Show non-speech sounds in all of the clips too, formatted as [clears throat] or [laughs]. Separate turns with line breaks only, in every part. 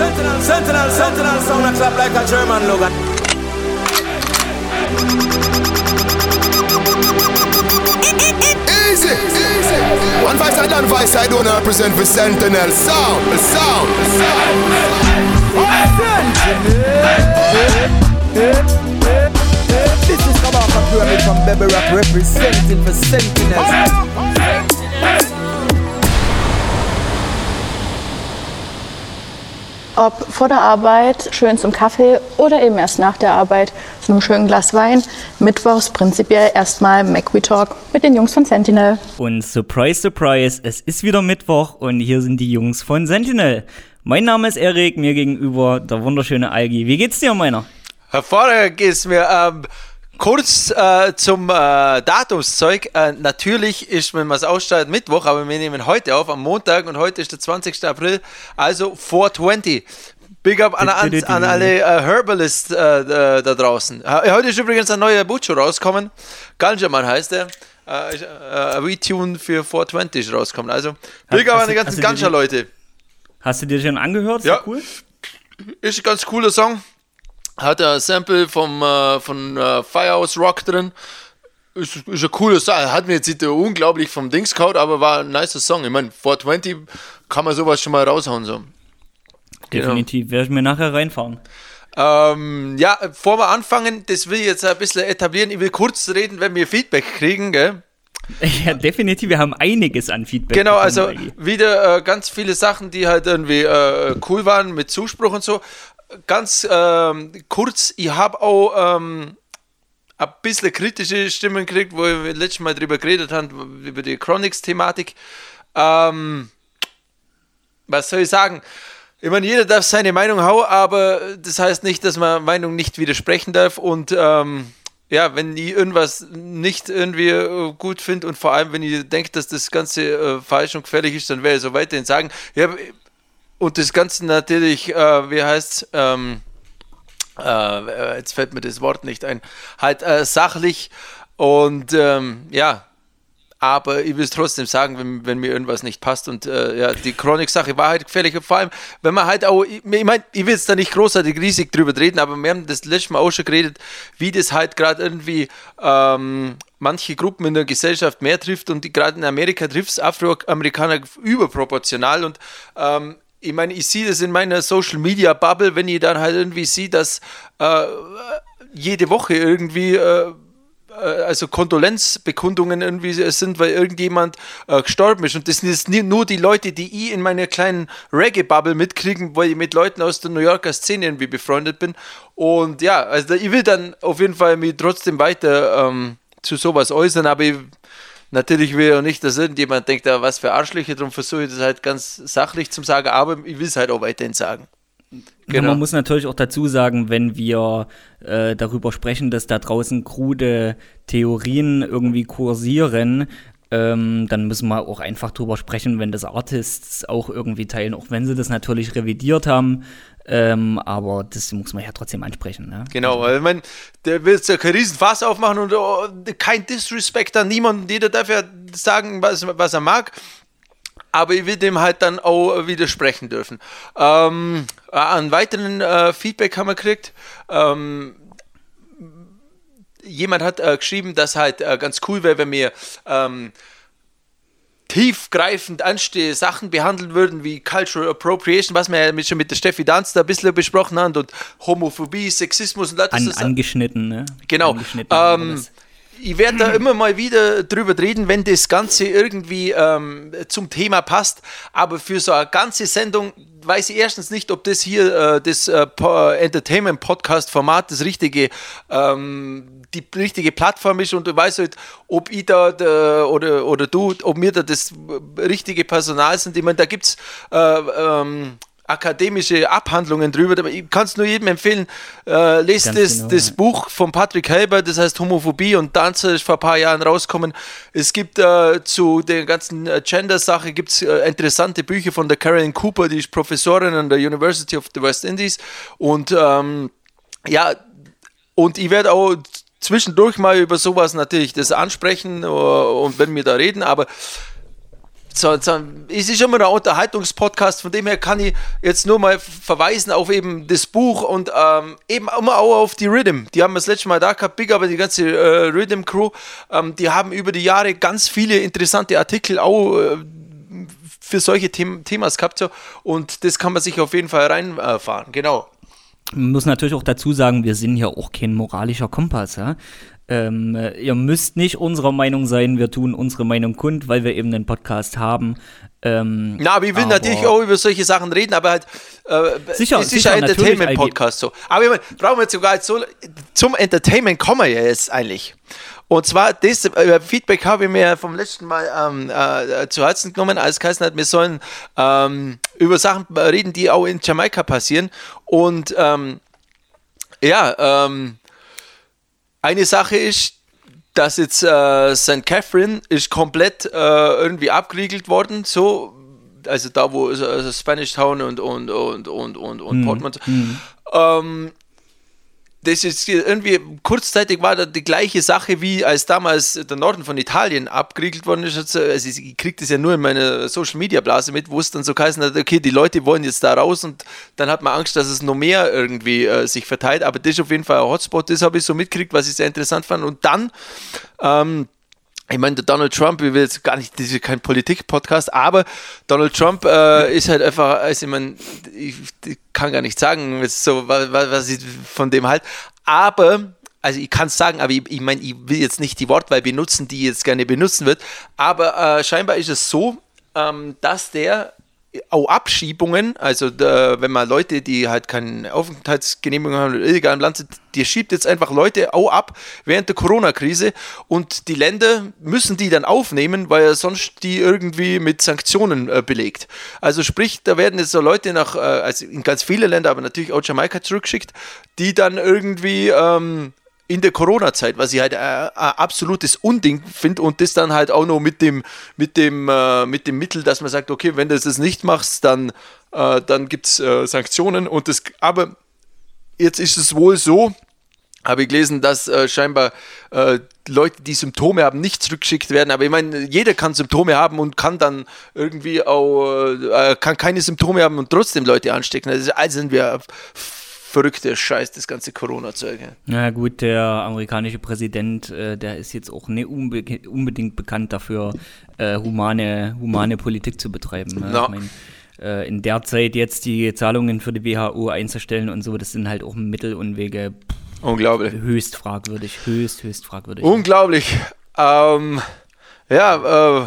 Sentinel, sentinel, sentinel, sound a clap like a German logo.
Easy, easy. One voice I done voice I don't represent for Sentinel. Sound, sound,
Sentinel. This is Kabaka Pyramid from Bebble Rock representing for Sentinels.
Ob vor der Arbeit, schön zum Kaffee oder eben erst nach der Arbeit zu einem schönen Glas Wein. Mittwochs prinzipiell erstmal McWe Talk mit den Jungs von Sentinel.
Und surprise, surprise, es ist wieder Mittwoch und hier sind die Jungs von Sentinel. Mein Name ist Erik, mir gegenüber der wunderschöne Algi. Wie geht's dir, meiner?
Hervorragend geht's mir. Ähm, kurz äh, zum äh, Datumszeug. Äh, natürlich ist, wenn man es ausstrahlt, Mittwoch, aber wir nehmen heute auf, am Montag und heute ist der 20. April, also 420. Big up an, an, an alle äh, Herbalists äh, da draußen. Heute ist übrigens ein neuer Butcher rausgekommen. Ganjaman heißt er. Äh, äh, Retune für 420 ist rausgekommen. Also, big up an die ganzen Ganja-Leute.
Hast du dir schon angehört? Ist
ja. Cool? Ist ein ganz cooler Song hat er ein Sample vom, äh, von äh, Firehouse Rock drin. Ist, ist eine coole Sache. Hat mir jetzt nicht unglaublich vom Dings gehauen, aber war ein nicer Song. Ich meine, 420 kann man sowas schon mal raushauen. So.
Definitiv, genau. werde ich mir nachher reinfahren.
Ähm, ja, bevor wir anfangen, das will ich jetzt ein bisschen etablieren. Ich will kurz reden, wenn wir Feedback kriegen, gell? [laughs]
Ja, definitiv. Wir haben einiges an Feedback.
Genau, also wieder äh, ganz viele Sachen, die halt irgendwie äh, cool waren mit Zuspruch und so ganz ähm, kurz, ich habe auch ähm, ein bisschen kritische Stimmen gekriegt, wo wir letztes Mal drüber geredet haben, über die Chronics-Thematik. Ähm, was soll ich sagen? Ich meine, jeder darf seine Meinung hauen, aber das heißt nicht, dass man Meinung nicht widersprechen darf. Und ähm, ja, wenn ich irgendwas nicht irgendwie äh, gut finde und vor allem, wenn ich denke, dass das Ganze äh, falsch und gefährlich ist, dann werde ich so weiterhin sagen. Ja, und das Ganze natürlich, äh, wie heißt ähm, äh, jetzt fällt mir das Wort nicht ein, halt äh, sachlich und ähm, ja, aber ich will es trotzdem sagen, wenn, wenn, mir irgendwas nicht passt. Und äh, ja, die Chronik-Sache war halt gefährlich. Vor allem, wenn man halt auch, ich, ich meine, ich will jetzt da nicht großartig riesig drüber reden, aber wir haben das letzte Mal auch schon geredet, wie das halt gerade irgendwie ähm, manche Gruppen in der Gesellschaft mehr trifft und gerade in Amerika trifft es Afroamerikaner überproportional. Und ähm, ich meine, ich sehe das in meiner Social Media Bubble, wenn ich dann halt irgendwie sehe, dass äh, jede Woche irgendwie äh, äh also Kondolenzbekundungen irgendwie sind, weil irgendjemand äh, gestorben ist. Und das sind jetzt nur die Leute, die ich in meiner kleinen Reggae-Bubble mitkriegen, weil ich mit Leuten aus der New Yorker Szene irgendwie befreundet bin. Und ja, also ich will dann auf jeden Fall mich trotzdem weiter ähm, zu sowas äußern, aber ich Natürlich will ich auch nicht, dass irgendjemand denkt, ah, was für Arschlöcher, darum versuche ich das halt ganz sachlich zu sagen, aber ich will es halt auch weiterhin sagen.
Genau. Man muss natürlich auch dazu sagen, wenn wir äh, darüber sprechen, dass da draußen krude Theorien irgendwie kursieren, ähm, dann müssen wir auch einfach drüber sprechen, wenn das Artists auch irgendwie teilen, auch wenn sie das natürlich revidiert haben. Ähm, aber das muss man ja trotzdem ansprechen. Ne?
Genau, weil man, der will ja kein Riesenfass aufmachen und oh, kein Disrespect an niemanden. Jeder darf ja sagen, was, was er mag. Aber ich will dem halt dann auch widersprechen dürfen. Ähm, an weiteren äh, Feedback haben wir gekriegt. Ähm, jemand hat äh, geschrieben, dass halt äh, ganz cool wäre, wenn wir ähm, tiefgreifend anstehende Sachen behandeln würden, wie Cultural Appropriation, was wir ja schon mit der Steffi Danz da ein bisschen besprochen haben, und Homophobie, Sexismus und
das. An, angeschnitten, ne?
Genau. Angeschnitten, ähm, ich werde da immer mal wieder drüber reden, wenn das Ganze irgendwie ähm, zum Thema passt. Aber für so eine ganze Sendung weiß ich erstens nicht, ob das hier äh, das äh, Entertainment-Podcast-Format das richtige, ähm, die richtige Plattform ist und du weißt halt, ob ich da der, oder, oder du, ob mir da das richtige Personal sind. Ich meine, da gibt es äh, ähm, akademische Abhandlungen drüber, aber ich kann es nur jedem empfehlen, äh, lest das, genau, das ja. Buch von Patrick Helber, das heißt Homophobie und Danzer, ist vor ein paar Jahren rausgekommen. Es gibt äh, zu der ganzen äh, Gender-Sache gibt's, äh, interessante Bücher von der Carolyn Cooper, die ist Professorin an der University of the West Indies und ähm, ja, und ich werde auch zwischendurch mal über sowas natürlich das ansprechen uh, und wenn wir da reden, aber so, so, es ist immer ein Unterhaltungspodcast, von dem her kann ich jetzt nur mal verweisen auf eben das Buch und ähm, eben immer auch auf die Rhythm. Die haben wir das letzte Mal da gehabt, Big, aber die ganze äh, Rhythm Crew, ähm, die haben über die Jahre ganz viele interessante Artikel auch äh, für solche The Themas gehabt so, und das kann man sich auf jeden Fall reinfahren, genau.
Man muss natürlich auch dazu sagen, wir sind ja auch kein moralischer Kompass. Ja? Ähm, ihr müsst nicht unserer Meinung sein, wir tun unsere Meinung kund, weil wir eben einen Podcast haben.
Ähm, Na, aber ich will natürlich auch über solche Sachen reden, aber halt, äh,
sicher,
es ist
sicher,
ein Entertainment-Podcast so. Aber ich meine, brauchen wir jetzt sogar so, zum Entertainment kommen wir ja jetzt eigentlich. Und zwar, das äh, Feedback habe ich mir vom letzten Mal ähm, äh, zu Herzen genommen, als Kaisen hat, wir sollen ähm, über Sachen reden, die auch in Jamaika passieren. Und ähm, ja, ähm, eine Sache ist, dass jetzt äh, St. Catherine ist komplett äh, irgendwie abgeriegelt worden, so, also da wo also Spanish Town und und und und und, und mhm. Portmont. Mhm. Ähm, das ist irgendwie kurzzeitig war da die gleiche Sache wie als damals der Norden von Italien abgeriegelt worden ist. Also ich kriege das ja nur in meiner Social Media Blase mit, wo es dann so geheißen hat, okay, die Leute wollen jetzt da raus und dann hat man Angst, dass es noch mehr irgendwie äh, sich verteilt. Aber das ist auf jeden Fall ein Hotspot, das habe ich so mitgekriegt, was ich sehr interessant fand. Und dann ähm, ich meine, Donald Trump, ich will jetzt gar nicht, das ist kein Politik-Podcast, aber Donald Trump äh, ist halt einfach, also ich meine, ich, ich, kann gar nicht sagen, so, was, was ich von dem halt, aber, also ich kann es sagen, aber ich, ich meine, ich will jetzt nicht die Wortwahl benutzen, die jetzt gerne benutzen wird, aber äh, scheinbar ist es so, ähm, dass der auch Abschiebungen, also da, wenn man Leute, die halt keine Aufenthaltsgenehmigung haben oder illegal im Land sind, die schiebt jetzt einfach Leute auch ab während der Corona-Krise und die Länder müssen die dann aufnehmen, weil er sonst die irgendwie mit Sanktionen äh, belegt. Also sprich, da werden jetzt so Leute nach, äh, also in ganz viele Länder, aber natürlich auch Jamaika zurückgeschickt, die dann irgendwie ähm, in der Corona-Zeit, was ich halt äh, ein absolutes Unding finde und das dann halt auch noch mit dem, mit dem, äh, mit dem Mittel, dass man sagt, okay, wenn du das nicht machst, dann, äh, dann gibt es äh, Sanktionen und das, aber jetzt ist es wohl so, habe ich gelesen, dass äh, scheinbar äh, Leute, die Symptome haben, nicht zurückgeschickt werden. Aber ich meine, jeder kann Symptome haben und kann dann irgendwie auch, äh, kann keine Symptome haben und trotzdem Leute anstecken. Also sind wir verrückter Scheiß, das ganze Corona-Zeug.
Na gut, der amerikanische Präsident, äh, der ist jetzt auch nicht unbe unbedingt bekannt dafür, äh, humane, humane Politik zu betreiben. Ne? No. Ich mein, äh, in der Zeit jetzt die Zahlungen für die WHO einzustellen und so, das sind halt auch Mittel und Wege.
Pff, Unglaublich.
Höchst fragwürdig, höchst, höchst fragwürdig.
Unglaublich. Ähm, ja, äh,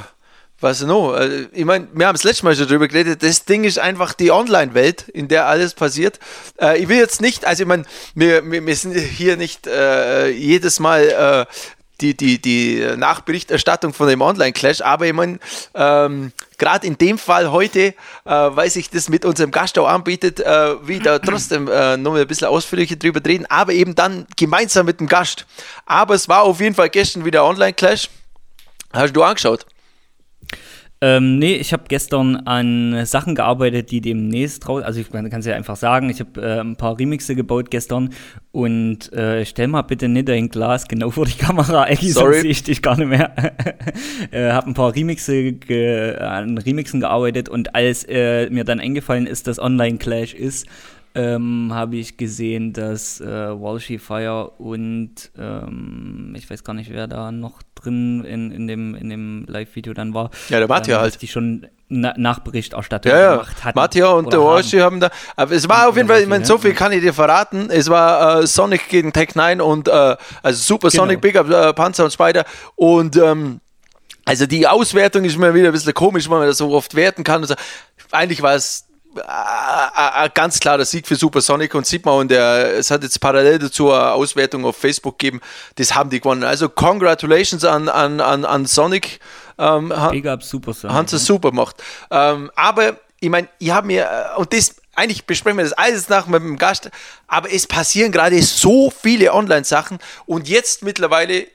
was noch? Äh, ich meine, wir haben es letztes Mal schon drüber geredet. Das Ding ist einfach die Online-Welt, in der alles passiert. Äh, ich will jetzt nicht, also ich meine, wir, wir, wir sind hier nicht äh, jedes Mal äh, die, die, die Nachberichterstattung von dem Online-Clash, aber ich meine, ähm, gerade in dem Fall heute, äh, weil sich das mit unserem Gast auch anbietet, äh, wie da trotzdem äh, noch ein bisschen ausführlicher drüber reden, aber eben dann gemeinsam mit dem Gast. Aber es war auf jeden Fall gestern wieder Online-Clash. Hast du angeschaut?
Ähm, nee, ich habe gestern an Sachen gearbeitet, die demnächst raus. Also ich kann es ja einfach sagen, ich habe äh, ein paar Remixe gebaut gestern und äh, stell mal bitte nicht dein Glas genau vor die Kamera, [laughs] Eggy, sonst sehe ich dich gar nicht mehr. [laughs] äh, habe ein paar Remixe an Remixen gearbeitet und als äh, mir dann eingefallen ist, dass Online Clash ist, ähm, habe ich gesehen, dass äh, Walshy Fire und ähm, ich weiß gar nicht, wer da noch drin in, in dem, in dem Live-Video dann war.
Ja, der Matja ähm, halt.
Die schon na Nachberichterstattung
ja, ja. gemacht hatten. Matja und der Walshy haben da. Aber es war auf jeden Fall, ich meine, so viel kann ich dir verraten. Es war äh, Sonic gegen Tech 9 und äh, also Super genau. Sonic, Big Up, äh, Panzer und Spider und ähm, also die Auswertung ist mir wieder ein bisschen komisch, weil man das so oft werten kann. So. Eigentlich war es ein ganz klarer Sieg für Supersonic und sieht man, und der, es hat jetzt parallel dazu eine Auswertung auf Facebook gegeben, das haben die gewonnen. Also Congratulations an, an, an, an Sonic.
Ähm, Big up Supersonic.
Haben sie super gemacht. Ähm, aber ich meine, ich habe mir, äh, und das, eigentlich besprechen wir das alles nach mit dem Gast, aber es passieren gerade so viele Online-Sachen und jetzt mittlerweile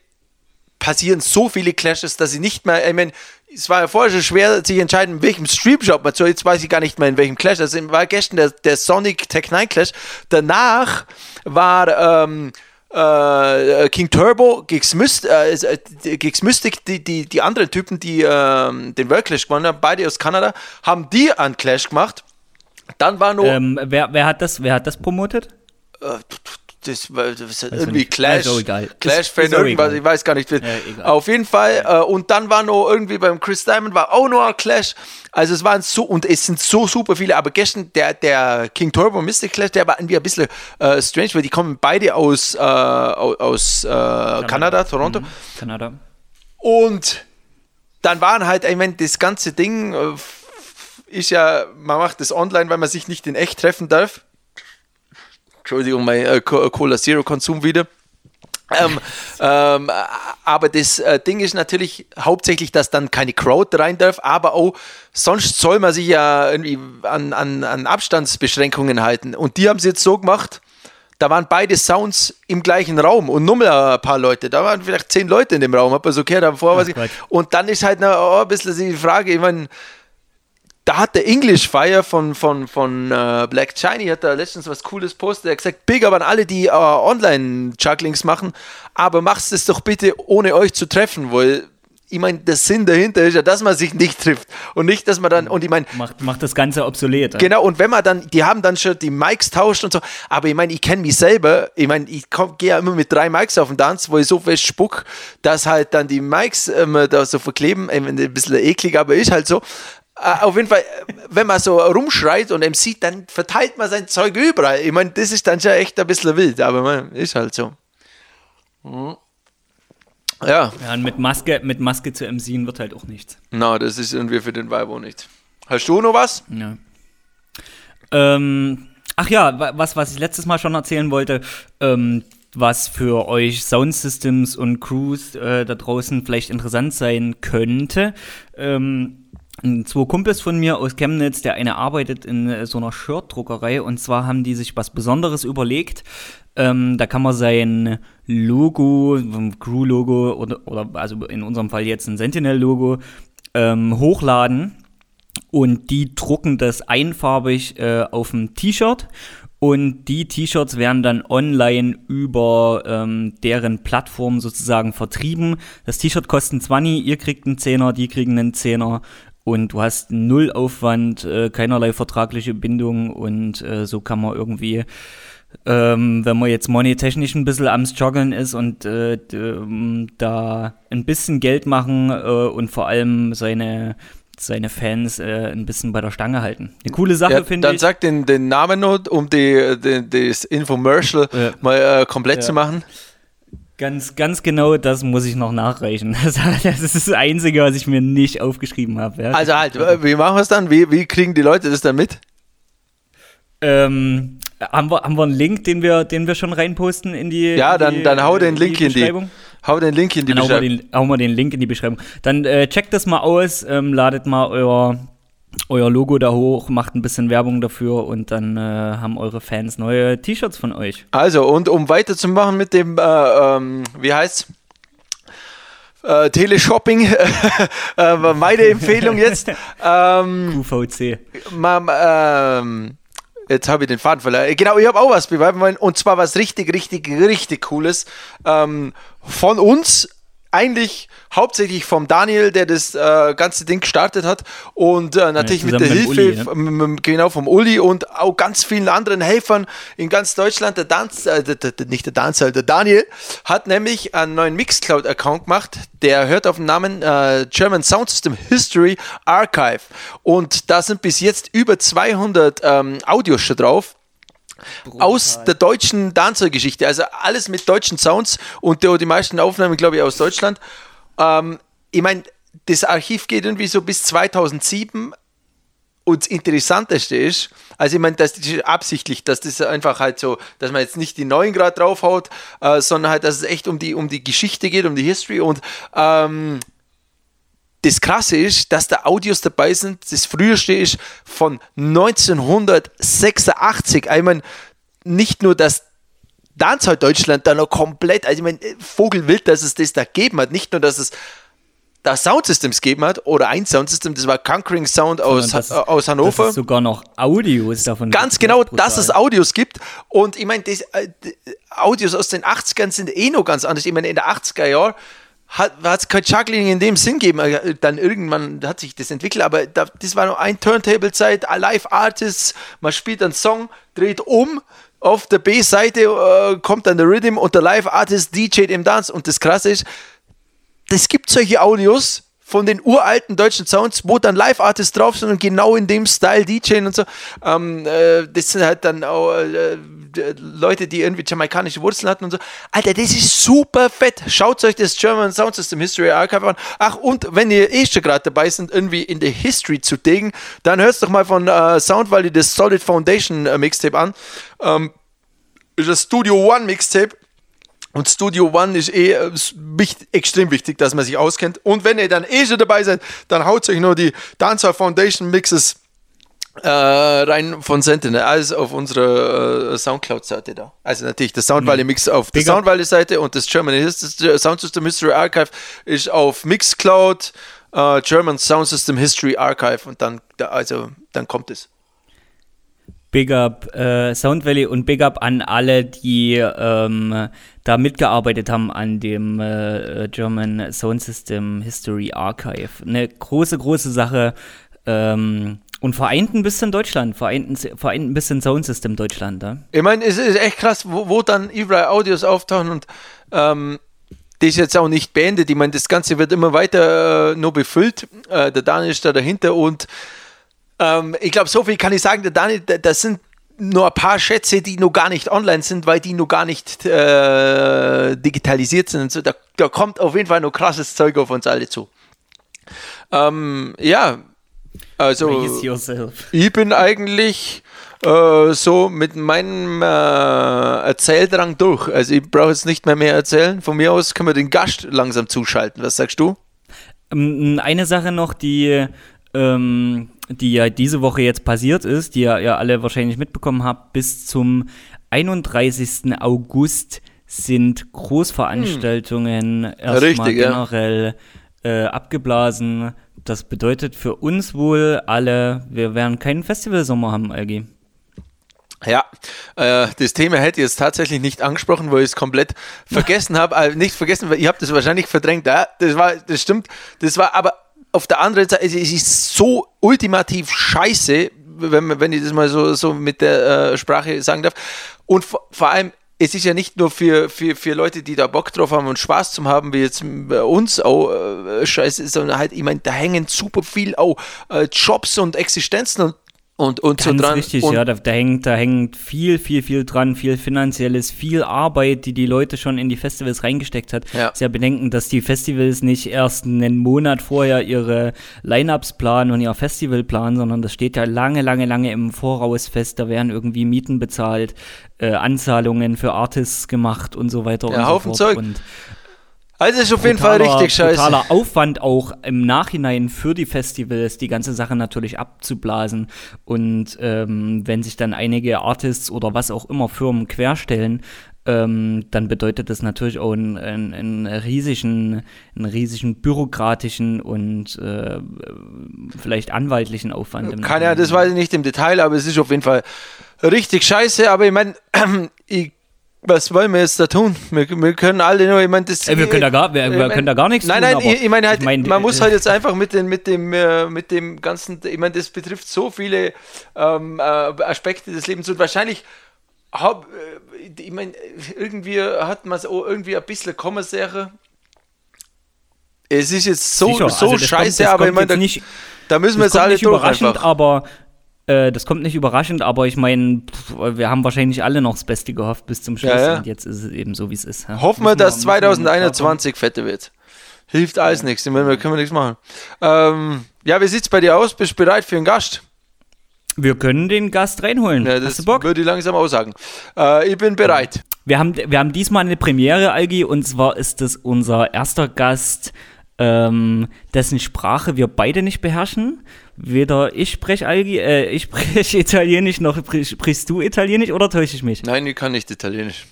passieren so viele Clashes, dass ich nicht mehr, ich meine, es war ja vorher schon schwer, sich entscheiden, in welchem Stream schaut man zu. Jetzt weiß ich gar nicht mehr, in welchem Clash. Also war gestern der, der Sonic Tech 9 Clash. Danach war ähm, äh, King Turbo gegen Myst, äh, äh, gegen Mystic, die, die, die anderen Typen, die äh, den World Clash gewonnen haben, beide aus Kanada, haben die einen Clash gemacht. Dann war noch.
Ähm, wer, wer, hat das, wer hat das promotet?
Äh, das war, das war irgendwie Clash. Clash Fan, irgendwas, ich weiß gar nicht.
Ja.
Auf jeden Fall. Äh, und dann war noch irgendwie beim Chris Diamond war auch noch ein Clash. Also es waren so, und es sind so super viele, aber gestern der, der King Turbo Mystic Clash, der war irgendwie ein bisschen äh, strange, weil die kommen beide aus, äh, aus, äh, Kanada, Toronto.
Kanada.
Und dann waren halt, ich meine, das ganze Ding äh, ist ja, man macht das online, weil man sich nicht in echt treffen darf. Entschuldigung, mein äh, Co- Cola Zero Konsum wieder. Ähm, [laughs] ähm, aber das äh, Ding ist natürlich hauptsächlich, dass dann keine Crowd rein darf, aber auch sonst soll man sich ja irgendwie an, an, an Abstandsbeschränkungen halten. Und die haben es jetzt so gemacht, da waren beide Sounds im gleichen Raum und nur mal ein paar Leute. Da waren vielleicht zehn Leute in dem Raum, hab man so gehört, davor was ich. Und dann ist halt noch oh, ein bisschen die Frage, ich meine, da hat der English Fire von, von, von äh, Black Shiny hat da letztens was Cooles postet. Er hat gesagt, big up an alle, die äh, Online-Jugglings machen, aber macht es doch bitte ohne euch zu treffen, weil ich meine, der Sinn dahinter ist ja, dass man sich nicht trifft und nicht, dass man dann, und ich meine,
Macht, macht das Ganze obsolet. ja.
Genau, und wenn man dann, die haben dann schon die Mics tauscht und so, aber ich meine, ich kenne mich selber, ich meine, ich gehe ja immer mit drei Mics auf den Tanz, wo ich so fest spuck, dass halt dann die Mics immer da so verkleben, meine, ein bisschen eklig, aber ist halt so. Äh, Auf jeden Fall, äh, wenn man so rumschreit und MC, dann verteilt man sein Zeug überall. Ich meine, das ist dann schon echt ein bisschen wild, aber man, ist halt so. Mhm. Ja,
Ja, und mit Maske, mit Maske zu MCen wird halt auch nichts.
na, das ist irgendwie für den Vibe auch nicht. Hast du noch was?
Ja. Ähm, ach ja, wa- was, was ich letztes Mal schon erzählen wollte, ähm, was für euch Soundsystems und Crews äh, da draußen vielleicht interessant sein könnte. Ähm, zwei Kumpels von mir aus Chemnitz, der eine arbeitet in äh, so einer Shirt-Druckerei und zwar haben die sich was Besonderes überlegt. Ähm, da kann man sein Logo, ein Crew-Logo oder, oder also in unserem Fall jetzt ein Sentinel-Logo ähm, hochladen und die drucken das einfarbig äh, auf dem T-Shirt und die T-Shirts werden dann online über ähm, deren Plattform sozusagen vertrieben. Das T-Shirt kostet einen 20, ihr kriegt einen Zehner, die kriegen einen Zehner und du hast null Aufwand, äh, keinerlei vertragliche Bindung und äh, so kann man irgendwie ähm, wenn man jetzt moneytechnisch ein bisschen am Struggeln ist und äh, ähm, da ein bisschen Geld machen äh, und vor allem seine, seine Fans äh, ein bisschen bei der Stange halten. Eine coole Sache,
Ja,
finde
dann
ich.
sag den, den Namen noch, um die, die, das Infomercial
Ja.
mal äh, komplett
Ja.
zu machen.
Ganz, ganz genau, das muss ich noch nachreichen. [laughs] Das ist das Einzige, was ich mir nicht aufgeschrieben habe. Ja.
Also halt, wie machen wir es dann? Wie, wie kriegen die Leute das dann mit?
ähm, haben, wir, haben wir einen Link, den wir, den wir schon reinposten in die
Ja,
in
dann,
die,
dann hau den Link in die,
Beschreibung?
hau den Link in die
Dann
Beschreibung.
den, hauen wir den Link in die Beschreibung. Dann äh, checkt das mal aus, ähm, ladet mal euer, euer Logo da hoch, macht ein bisschen Werbung dafür und dann äh, haben eure Fans neue T-Shirts von euch.
Also, und um weiterzumachen mit dem, äh, ähm, wie heißt's? Äh, Teleshopping, [laughs] äh, meine Empfehlung jetzt. [laughs] Ähm,
QVC.
Mam, ähm, jetzt habe ich den Faden verloren. Äh, Genau, ich habe auch was bewerben wollen. Und zwar was richtig, richtig, richtig Cooles. Ähm, von uns. Eigentlich hauptsächlich vom Daniel, der das äh, ganze Ding gestartet hat. Und äh, natürlich mit der
mit
Hilfe
Uli, ne?
genau vom Uli und auch ganz vielen anderen Helfern in ganz Deutschland. Der Danz, äh, der, der, nicht der Danzer, der Daniel hat nämlich einen neuen Mixcloud-Account gemacht. Der hört auf den Namen äh, German Sound System History Archive. Und da sind bis jetzt über 200 ähm, Audios schon drauf. Aus der deutschen Dancer-Geschichte, also alles mit deutschen Sounds und die, die meisten Aufnahmen, glaube ich, aus Deutschland. Ähm, ich meine, das Archiv geht irgendwie so bis 2007 und das Interessanteste ist, also ich meine, das ist absichtlich, dass das einfach halt so, dass man jetzt nicht die neuen gerade draufhaut, äh, sondern halt, dass es echt um die, um die Geschichte geht, um die History und ähm, das Krasse ist, dass da Audios dabei sind. Das früheste ist von 1986. Ich meine, nicht nur, dass Dancehall Deutschland da noch komplett, also ich meine, Vogelwild, dass es das da gegeben hat. Nicht nur, dass es da Soundsystems gegeben hat, oder ein Soundsystem, das war Conquering Sound aus,
das-
aus Hannover.
Dass es sogar noch Audios davon
Ganz genau,
Das ist
dass es
brutal.
Audios gibt. Und ich meine, das, äh, Audios aus den 80ern sind eh noch ganz anders. Ich meine, in den 80er Jahren hat es kein Juggling in dem Sinn gegeben. Äh, Dann irgendwann hat sich das entwickelt, aber da, das war noch ein Turntable-Zeit, Live-Artists, man spielt einen Song, dreht um, auf der B-Seite äh, kommt dann der Rhythm und der Live-Artist DJt im Dance. Und das Krasse ist, es gibt solche Audios von den uralten deutschen Sounds, wo dann Live-Artists drauf sind und genau in dem Style DJen und so. Ähm, äh, das sind halt dann auch äh, d- Leute, die irgendwie jamaikanische Wurzeln hatten und so. Alter, das ist super fett. Schaut euch das German Sound System History Archive an. Ach, und wenn ihr eh schon gerade dabei sind, irgendwie in der History zu diggen, dann hörst doch mal von äh, Sound Valley das Solid Foundation äh, Mixtape an. Ähm, das Studio One Mixtape. Und Studio One ist eh äh, wichtig, extrem wichtig, dass man sich auskennt. Und wenn ihr dann eh schon dabei seid, dann haut euch nur die Dancehall Foundation Mixes äh, rein von Sentinel. Alles auf unserer äh, Soundcloud-Seite da. Also natürlich der Sound Valley Mix auf der
Big up.
Sound Valley Seite und das German Sound System History Archive ist auf Mixcloud, äh, German Sound System History Archive und dann, da, also, dann kommt es.
Big up äh, Sound Valley und Big up an alle, die ähm, da mitgearbeitet haben an dem äh, German Sound System History Archive. Eine große, große Sache ähm, und vereint ein bisschen Deutschland, vereint, ein- vereint ein bisschen Sound System Deutschland. Ja?
Ich meine, es ist echt krass, wo, wo dann überall Audios auftauchen und ähm, das ist jetzt auch nicht beendet. Ich meine, das Ganze wird immer weiter äh, nur befüllt. Äh, der Daniel ist da dahinter und ähm, ich glaube, so viel kann ich sagen. Der Daniel, da- das sind nur ein paar Schätze, die noch gar nicht online sind, weil die noch gar nicht äh, digitalisiert sind. Und so. da, da kommt auf jeden Fall noch krasses Zeug auf uns alle zu. Ähm, ja, also. Ich bin eigentlich äh, so mit meinem äh, Erzähldrang durch. Also ich brauche jetzt nicht mehr mehr erzählen. Von mir aus können wir den Gast langsam zuschalten. Was sagst du?
Ähm, Eine Sache noch, die, ähm, die ja diese Woche jetzt passiert ist, die ja, ihr alle wahrscheinlich mitbekommen habt, bis zum 31. August sind Großveranstaltungen erstmal
Richtig, ja.
generell äh, abgeblasen. Das bedeutet für uns wohl alle, wir werden keinen Festivalsommer haben, Algi.
Ja, äh, das Thema hätte ich jetzt tatsächlich nicht angesprochen, weil ich es komplett vergessen habe. Äh, nicht vergessen, weil ich habe das wahrscheinlich verdrängt. Ja, das war, das stimmt. Das war aber auf der anderen Seite, es ist so ultimativ scheiße, wenn, wenn ich das mal so, so mit der äh, Sprache sagen darf. Und vor, allem, es ist ja nicht nur für, für, für Leute, die da Bock drauf haben und Spaß zum haben, wie jetzt bei uns auch äh, scheiße, sondern halt, ich meine, da hängen super viel auch äh, Jobs und Existenzen und, und, und so
Ganz
dran.
richtig,
und,
ja, da, da, hängt, da hängt viel, viel, viel dran, viel finanzielles, viel Arbeit, die die Leute schon in die Festivals reingesteckt hat.
Ja.
Sehr bedenken, dass die Festivals nicht erst einen Monat vorher ihre Line-Ups planen und ihr Festival planen, sondern das steht ja lange, lange, lange im Voraus fest. Da werden irgendwie Mieten bezahlt, äh, Anzahlungen für Artists gemacht und so weiter
Ja,
und
Haufen
so fort.
Zeug.
Und
Also ist auf jeden Fall richtig scheiße.
Brutaler Aufwand auch im Nachhinein für die Festivals, die ganze Sache natürlich abzublasen. Und ähm, wenn sich dann einige Artists oder was auch immer Firmen querstellen, ähm, dann bedeutet das natürlich auch einen, einen, einen riesigen, einen riesigen bürokratischen und äh, vielleicht anwaltlichen Aufwand.
Ahnung,
Nachhinein.
das weiß ich nicht im Detail, aber es ist auf jeden Fall richtig scheiße. Aber ich meine, [clears throat] ich, was wollen wir jetzt da tun? Wir, wir können alle nur, ich meine, das.
Ey, wir können da gar- wir-
ich mein-
können da gar nichts
Nein,
tun,
nein,
aber
ich, meine halt,
ich mein,
man muss
äh,
halt jetzt einfach mit, den, mit, dem, äh, mit dem ganzen, ich meine, das betrifft so viele ähm, äh, Aspekte des Lebens und wahrscheinlich. Hab, äh, ich meine, irgendwie hat man es auch irgendwie ein bisschen Kommersache. Es ist jetzt so,
Sicher,
so
also kommt-
scheiße,
das
aber ich
kommt
meine, da, da müssen wir jetzt
kommt
alle durch
überraschend,
einfach.
aber äh, das kommt nicht überraschend, aber ich meine, wir haben wahrscheinlich alle noch das Beste gehofft bis zum Schluss
Ja, ja.
und jetzt ist es eben so, wie es ist. ja.
Hoffen wir, dass
müssen wir-
2021 fette wird. Hilft alles nichts. Ich meine, da können wir nichts machen. Ähm, ja, wie sieht's bei dir aus? Bist du bereit für einen Gast?
Wir können den Gast reinholen.
Ja,
Hast
das
du Bock?
würde ich langsam aussagen. Äh, ich bin bereit.
Wir haben, wir haben diesmal eine Premiere, Algi, und zwar ist es unser erster Gast, ähm, dessen Sprache wir beide nicht beherrschen. Weder ich spreche Algi, äh, ich spreche [laughs] Italienisch, noch sprich- sprichst du Italienisch oder täusche ich mich?
Nein, ich kann nicht Italienisch.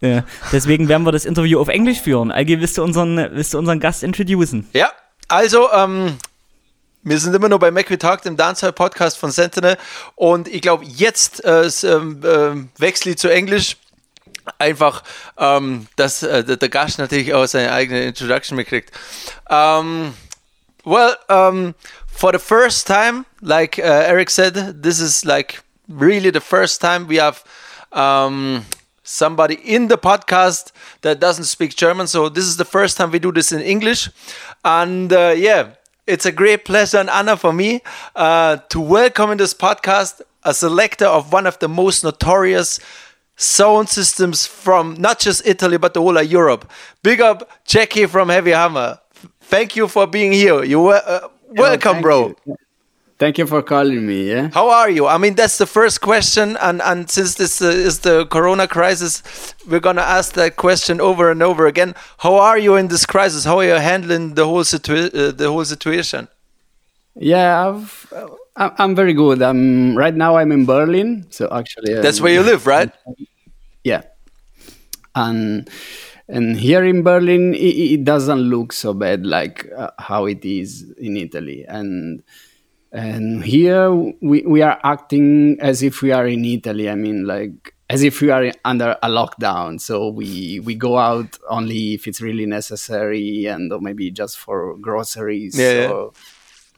Ja, deswegen werden wir das Interview auf Englisch führen. Algi, willst du unseren, willst du unseren Gast introducen?
Ja, also, ähm, wir sind immer noch bei Mac Talk, dem Dancehall-Podcast von Sentinel. Und ich glaube, jetzt äh, ähm, äh, wechsle ich zu Englisch. Einfach, ähm, dass äh, der Gast natürlich auch seine eigene Introduction mitkriegt. Um, well, um, for the first time, like uh, Eric said, this is like really the first time we have um, somebody in the podcast that doesn't speak German. So this is the first time we do this in English. And uh, yeah, it's a great pleasure and honor for me uh, to welcome in this podcast a selector of one of the most notorious sound systems from not just Italy but the whole of Europe. Big up Gecky from Heavy Hammer. Thank you for being here. You uh, welcome, bro.
You. Thank you for calling me. Yeah.
How are you? I mean, that's the first question, and and since this uh, is the Corona crisis, we're gonna ask that question over and over again. How are you in this crisis? How are you handling the whole situa- uh, the whole situation?
Yeah, I've, I'm very good. I'm right now. I'm in Berlin, so actually
that's where you live, right? [laughs]
Yeah, and and here in Berlin, it, it doesn't look so bad like uh, how it is in Italy, and and here we, we are acting as if we are in italy. I mean like as if we are under a lockdown. So we we go out only if it's really necessary and or maybe just for groceries
yeah,
or,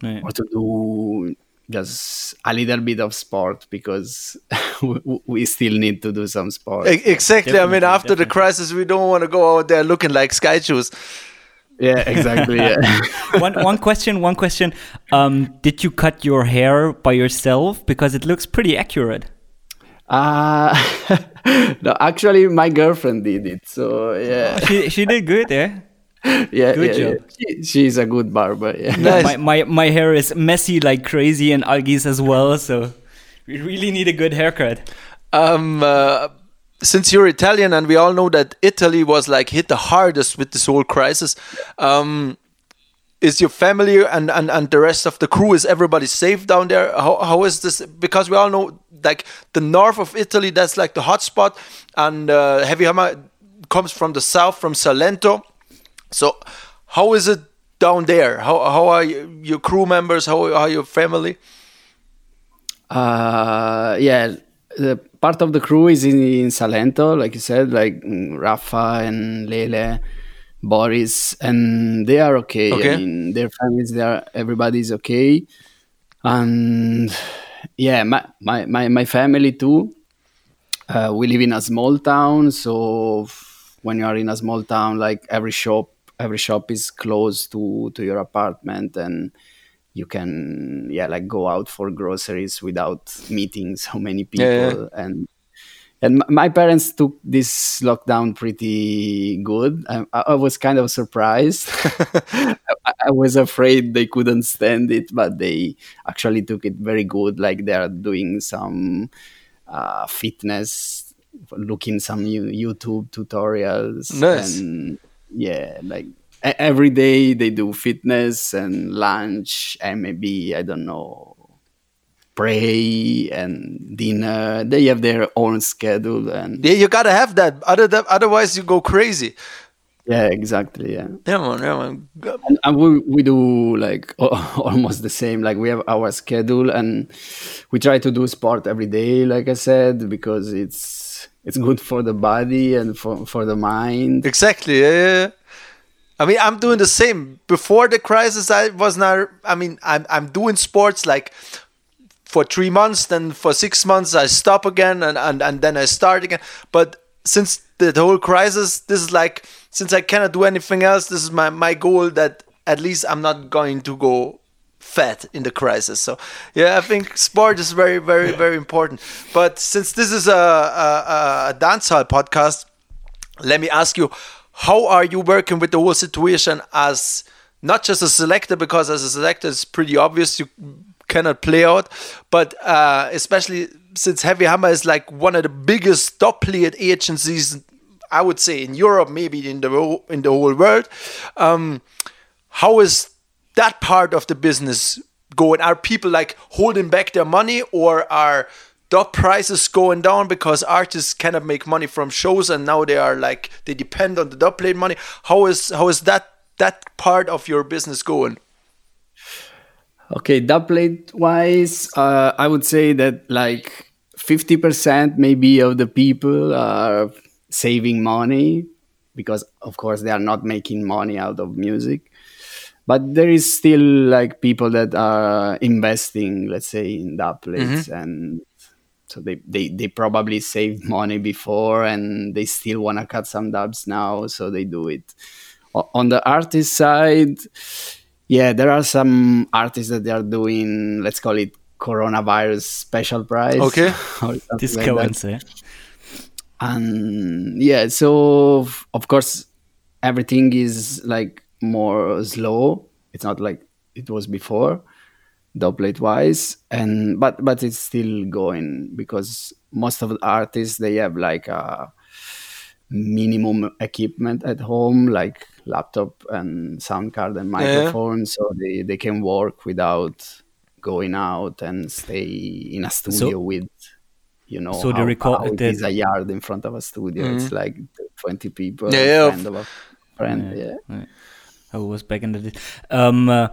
yeah.
or to do just a little bit of sport because [laughs] we, we still need to do some sport.
Exactly. Definitely, i mean after definitely. the crisis we don't want to go out there looking like sky shoes.
Yeah exactly yeah. [laughs]
One one question one question. Um did you cut your hair by yourself? Because it looks pretty accurate.
Uh [laughs] no actually my girlfriend did it so yeah.
Oh, she, she did good yeah
yeah,
good
yeah,
job.
Yeah. She, she's a good barber. Yeah. [laughs]
Nice. my, my my hair is messy like crazy and Algi's as well, so we really need a good haircut.
Um, uh, since you're Italian and we all know that Italy was like hit the hardest with this whole crisis, um, is your family and, and, and the rest of the crew is everybody safe down there? How, how is this? Because we all know like the north of Italy, that's like the hotspot, and uh, Heavy Hammer comes from the south, from Salento. So how is it down there? How how are you, your crew members? How are your family?
Uh, yeah the part of the crew is in, in Salento, like you said, like mm, Rafa and Lele, Boris, and they are okay.
okay.
I mean, their families, they are everybody's okay, and yeah, my my my, my family too. Uh, we live in a small town, so when you are in a small town, like every shop, every shop is close to to your apartment, and you can yeah like go out for groceries without meeting so many people
yeah, yeah.
and and my parents took this lockdown pretty good. I, I was kind of surprised. [laughs] I, I, was afraid they couldn't stand it, but they actually took it very good. Like they are doing some uh, fitness, looking some YouTube tutorials.
Nice.
And yeah, like every day they do fitness and lunch and maybe I don't know pray and dinner. They have their own schedule and
yeah, you gotta have that. Other than, otherwise you go crazy.
Yeah, exactly. Yeah.
Yeah, man. Yeah, man.
And, and we we do like [laughs] almost the same. Like we have our schedule and we try to do sport every day. Like I said, because it's it's good for the body and for for the mind.
Exactly. Yeah. yeah. I mean, I'm doing the same. Before the crisis, I was not. I mean, I'm I'm doing sports like for three months, then for six months I stop again, and and, and then I start again. But since the whole crisis, this is like since I cannot do anything else, this is my my goal that at least I'm not going to go fat in the crisis. So yeah, I think sport is very very very important. But since this is a a, a dancehall podcast, let me ask you how are you working with the whole situation as not just a selector because as a selector it's pretty obvious you cannot play out but uh, especially since heavy hammer is like one of the biggest dubplate agencies i would say in europe maybe in the in the whole world um, how is that part of the business going are people like holding back their money or are dub prices going down because artists cannot make money from shows and now they are like they depend on the dub plate money how is how is that that part of your business going?
Okay, dubplate wise, uh, I would say that like 50% maybe of the people are saving money because, of course, they are not making money out of music. But there is still like people that are investing, let's say, in dubplates and so they, they, they probably saved money before and they still want to cut some dubs now so they do it on the artist side yeah there are some artists that they are doing let's call it coronavirus special price
Okay. [laughs]
or something like that.
Discounts, eh?
and yeah so of course everything is like more slow. It's not like it was before dubplate wise. And but but it's still going because most of the artists they have like a minimum equipment at home like laptop and sound card and microphone. So they, they can work without going out and stay in a studio with you know
so the record-
is a yard in front of a studio. It's like 20 people
Yeah, yeah.
friend of a friend yeah,
How it was back in the day. Um, uh,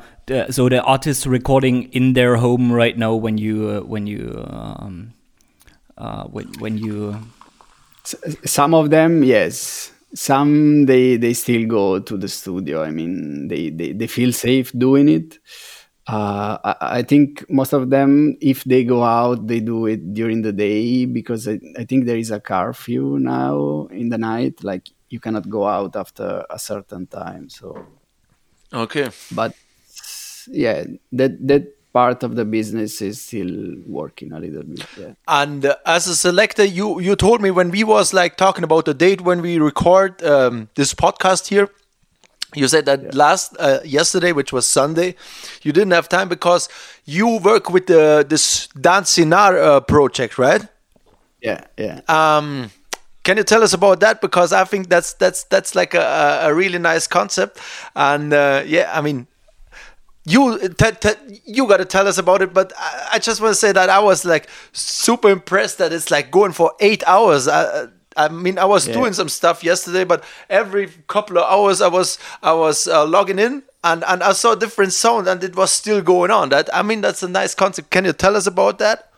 so the artists recording in their home right now when you uh, when you um, uh, when when you
some of them yes. Some they they still go to the studio. I mean they they, they feel safe doing it. Uh, I, I think most of them if they go out they do it during the day because I, I think there is a curfew now in the night. Like you cannot go out after a certain time so
Okay.
but yeah that that part of the business is still working a little bit yeah
And uh, as a selector, you you told me when we was like talking about the date when we record um, this podcast here. You said that last uh, yesterday, which was Sunday, you didn't have time because you work with the this Dancinar uh, project, right?
yeah yeah
Um, can you tell us about that? Because I think that's that's that's like a, a- really nice concept, and uh, yeah, I mean, you you got to tell us about it. But I, I just want to say that I was like super impressed that it's like going for eight hours. I, I mean, I was doing some stuff yesterday, but every couple of hours I was I was uh, logging in. And, and I saw different sound and it was still going on. That I mean, that's a nice concept. Can you tell us about that?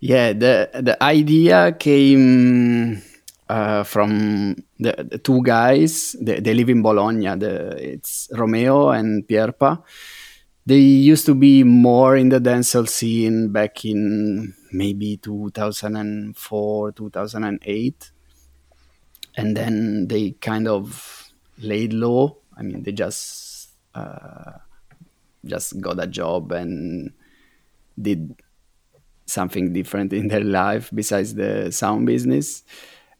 Yeah, the the idea came uh, from the, the two guys. They, they live in Bologna. The, it's Romeo and Pierpa. They used to be more in the dancehall scene back in maybe 2004, 2008, and then they kind of laid low. I mean, they just uh, just got a job and did something different in their life besides the sound business.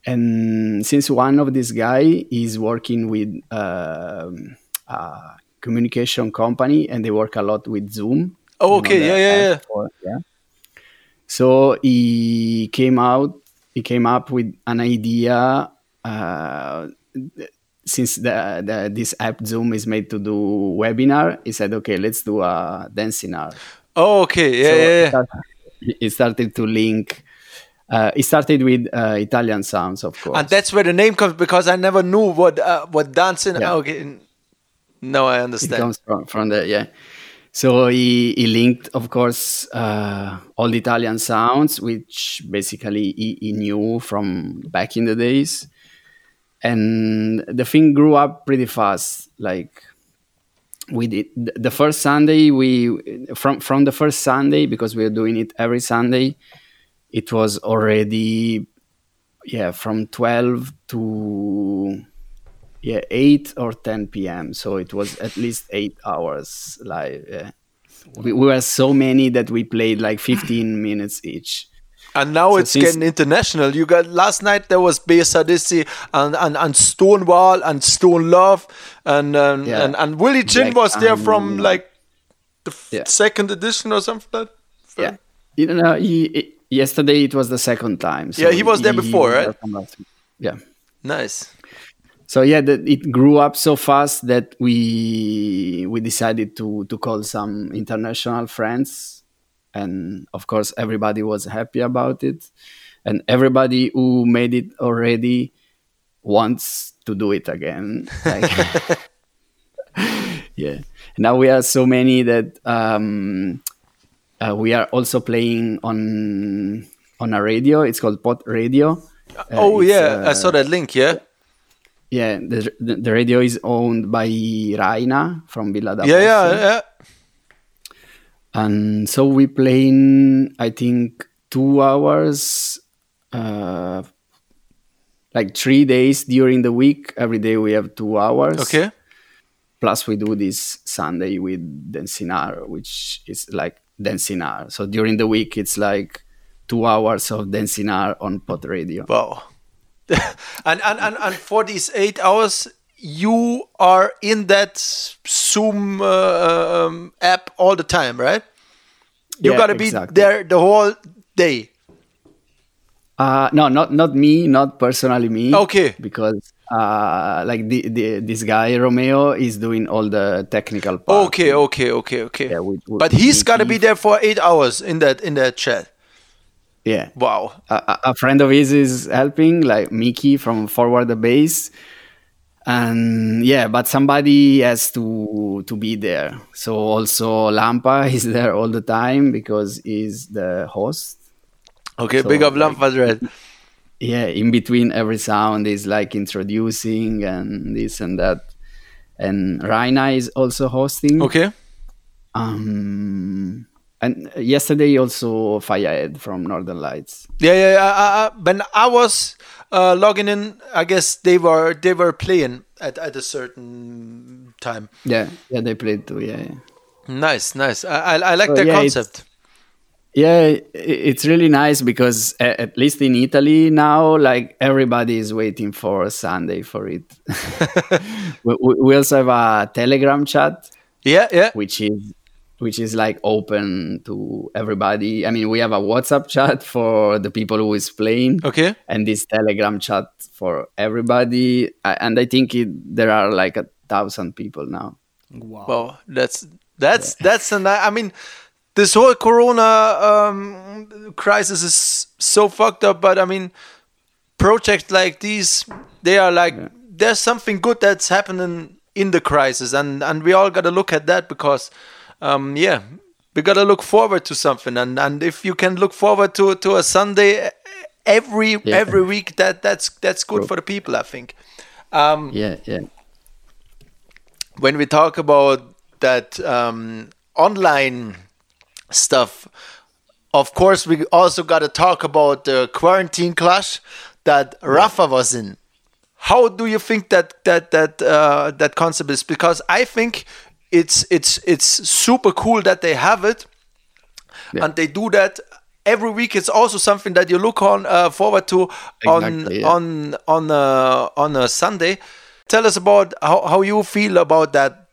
And since one of these guy is working with um, a communication company and they work a lot with Zoom.
Oh, okay, yeah, yeah,
app yeah. So he came out. He came up with an idea. Uh, since the, the this app Zoom is made to do webinar, he said, "Okay, let's do a dancinar."
Oh, okay, yeah,
So
yeah, yeah.
It started- to link. Uh, it started with uh, Italian sounds, of course.
And that's where the name comes because I never knew what uh, what dancing.
Yeah.
Okay, no, I understand.
it comes from from the yeah. So he, he linked, of course, uh, all the Italian sounds, which basically he, he knew from back in the days, and the thing grew up pretty fast. Like we did the first Sunday, we from from the first Sunday because we are doing it every Sunday. It was already yeah from 12 to yeah 8 or 10 p.m so it was at least 8 hours live yeah. we, we were so many that we played like 15 minutes each
And now
So
it's getting international. You got last night there was Besadisi and, and and Stonewall and Stone Love and um,
Yeah.
and and Willie Chin
Black
was there
Diamond,
from like the f-
Yeah.
second edition or something like that.
yeah you know he, he- yesterday it was the second time so
Yeah, he was there before,
was
right?
yeah
Nice.
so yeah the, it grew up so fast that we we decided to to call some international friends and of course everybody was happy about it and everybody who made it already wants to do it again like, [laughs] yeah. Now we are so many that um, uh, we are also playing on on a radio. It's called Pot Radio. Uh,
oh yeah, I
uh,
saw that link. Yeah,
Yeah, the, the the radio is owned by Raina from Villa da
yeah, yeah, yeah.
And so we playing i think two hours uh like three days during the week every day we have two hours
Okay.
plus we do this sunday with dancinar which is like dancinar so during the week it's like two hours of dancinar on pot radio
Wow. [laughs] and, and and and for these eight hours, you are in that Zoom uh, um, app all the time, right? You
Yeah,
gotta be
exactly.
there the whole day.
Uh, no, not not me, not personally me.
Okay.
Because uh, like the, the this guy Romeo is doing all the technical part.
Okay, okay, okay, okay.
Yeah, with- with
but he's gotta be there for eight hours in that in that chat.
Yeah.
Wow.
A, a- a friend of his is helping, like Mickey from Forward the Bass. And yeah, but somebody has to to be there. So also Lampa [laughs] is there all the time because he's the host.
Okay,
So,
big up
like-
Lampa Dread.
yeah in between every sound is like introducing and this and that and Raina is also hosting
Okay.
um and yesterday also Fayed from Northern Lights
Yeah, yeah. yeah, I, I, when I was uh, logging in, I guess they were they were playing at, at a certain time.
yeah yeah they played too yeah yeah,
Nice, nice. I I, I like
So,
their
yeah, it's-
concept.
yeah it's really nice because at least in Italy now like everybody is waiting for Sunday for it [laughs] [laughs] we- we also have a telegram chat
Yeah, yeah.
which is which is like open to everybody. I mean, we have a WhatsApp chat for the people who is playing,
Okay.
and this Telegram chat for everybody. I- And I think it, there are like a thousand people now.
Wow, that's that's that's an. I mean, this whole Corona um, crisis is so fucked up. But I mean, projects like these, they are like there's something good that's happening in the crisis, and and we all got to look at that because, um, yeah, we got to look forward to something, and and if you can look forward to to a Sunday every
Yeah.
every week, that that's that's good for the people, I think. Um,
Yeah, yeah,
when we talk about that um, online stuff, of course, we also got to talk about the quarantine clash that Rafa was in. How do you think that that that uh, that concept is? Because I think it's it's it's super cool that they have it,
Yeah.
and they do that every week. It's also something that you look on uh, forward to on
Exactly, yeah.
on on a, on a Sunday. Tell us about how, how you feel about that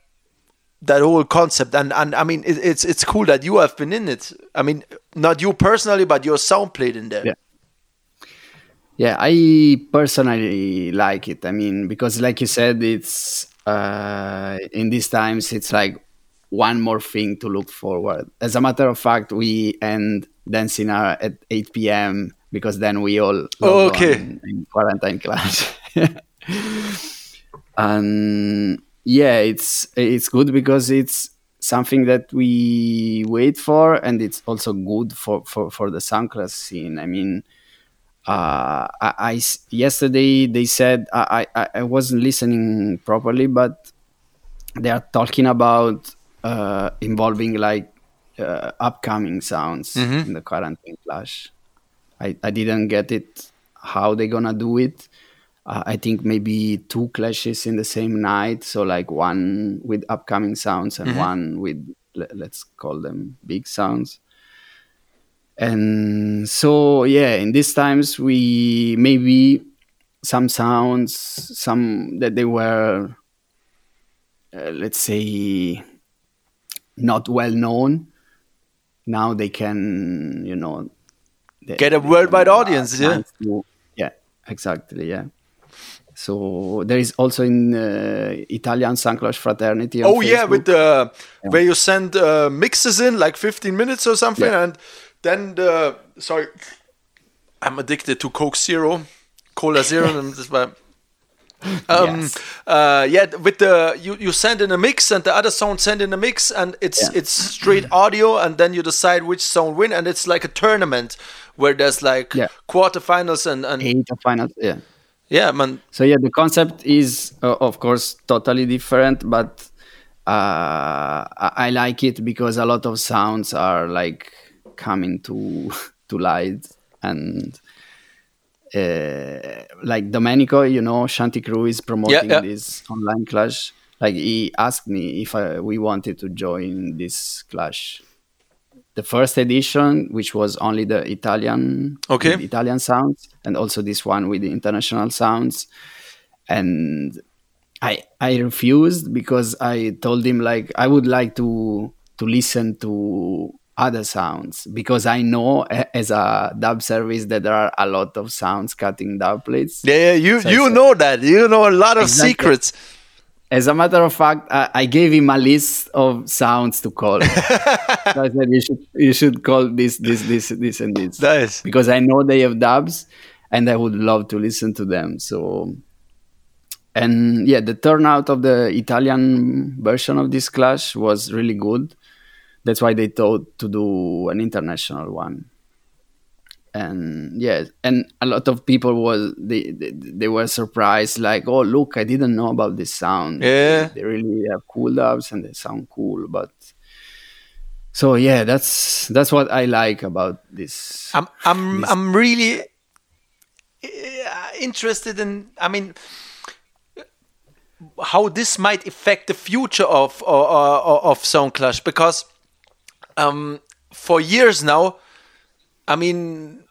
that whole concept and and I mean it, it's it's cool that you have been in it. I mean not you personally, but your sound played in there.
Yeah. yeah. I personally like it. I mean, because like you said, it's uh, in these times, it's like one more thing to look forward. As a matter of fact, we end dancinar at 8 p.m. because then we all
Oh, okay.
in quarantine class. [laughs] and yeah, it's it's good because it's something that we wait for, and it's also good for for for the sound class scene. I mean. Uh, I, I yesterday they said I, I I wasn't listening properly, but they are talking about uh, involving like uh, upcoming sounds in the quarantine clash. I, I didn't get it how they gonna do it. Uh, I think maybe two clashes in the same night, so like one with upcoming sounds and one with le- let's call them big sounds. And so yeah, in these times we maybe some sounds, some that they were uh, let's say not well known now they can you know they-
Get a worldwide audience, yeah.
to- yeah exactly yeah so there is also in uh, italian Soundclash fraternity on
Oh yeah, with
Facebook.
the where you send uh, mixes in like 15 minutes or something,
Yeah.
and then the sorry, I'm addicted to Coke Zero, Cola Zero, and this Um,
Yes.
uh, yeah, with the you, you send in a mix and the other sound send in a mix and it's
Yeah.
it's straight audio and then you decide which sound win and it's like a tournament where there's like
Yeah.
quarterfinals and and
of. Yeah.
yeah man
So yeah, the concept is uh, of course totally different, but uh, I like it because a lot of sounds are like coming to [laughs] to light and. Uh, like Domenico, you know, Shanti Crew is promoting
yeah.
this online clash. Like he asked me if I, we wanted to join this clash. The first edition, which was only the Italian,
Okay.
Italian sounds, and also this one with the international sounds, and I I refused because I told him like I would like to to listen to other sounds because I know as a dub service that there are a lot of sounds cutting dub plates.
yeah, yeah you
So
you know that you know a lot of
Exactly.
secrets
As a matter of fact, I, I gave him a list of sounds to call. [laughs] so I said you should you should call this this this this and this
nice
because I know they have dubs and I would love to listen to them. So, and yeah, the turnout of the Italian version of this clash was really good. That's why they thought to do an international one. And yeah, and a lot of people was they, they they were surprised, like, oh look, I didn't know about this sound.
Yeah.
they really have cool dubs and they sound cool. But so yeah, that's that's what I like about this.
I'm I'm
This-
I'm really uh, interested in. I mean, how this might affect the future of of, of, of Sound Clash because um, for years now, I mean,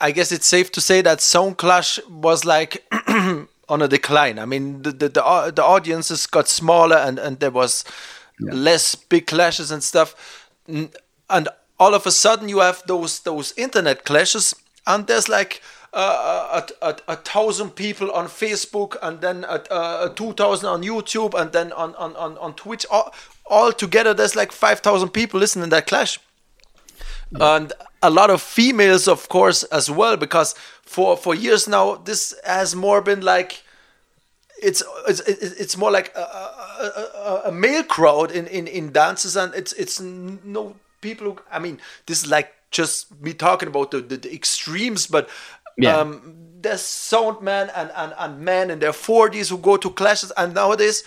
I guess it's safe to say that Sound Clash was like [clears throat] on a decline. I mean, the the the, the audiences got smaller and and there was less big clashes and stuff. And all of a sudden, you have those those internet clashes, and there's like uh, a, a, a thousand people on Facebook, and then a, a, a two thousand on YouTube, and then on on on, on Twitch. All, all together, there's like five thousand people listening to that clash and a lot of females of course as well because for for years now this has more been like it's it's it's more like a, a, a, male crowd in, in in dances and it's it's no people who i mean this is like just me talking about the the, the extremes but
Yeah.
um there's sound men and, and and men in their 40s who go to clashes and nowadays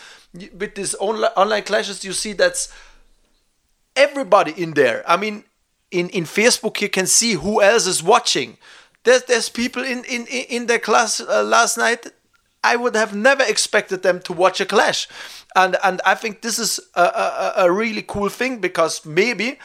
with these online online clashes you see that's everybody in there. I mean, in, in Facebook, you can see who else is watching. There's, there's people in, in, in their class uh, last night. I would have never expected them to watch a clash. And, and I think this is a, a, a really cool thing because maybe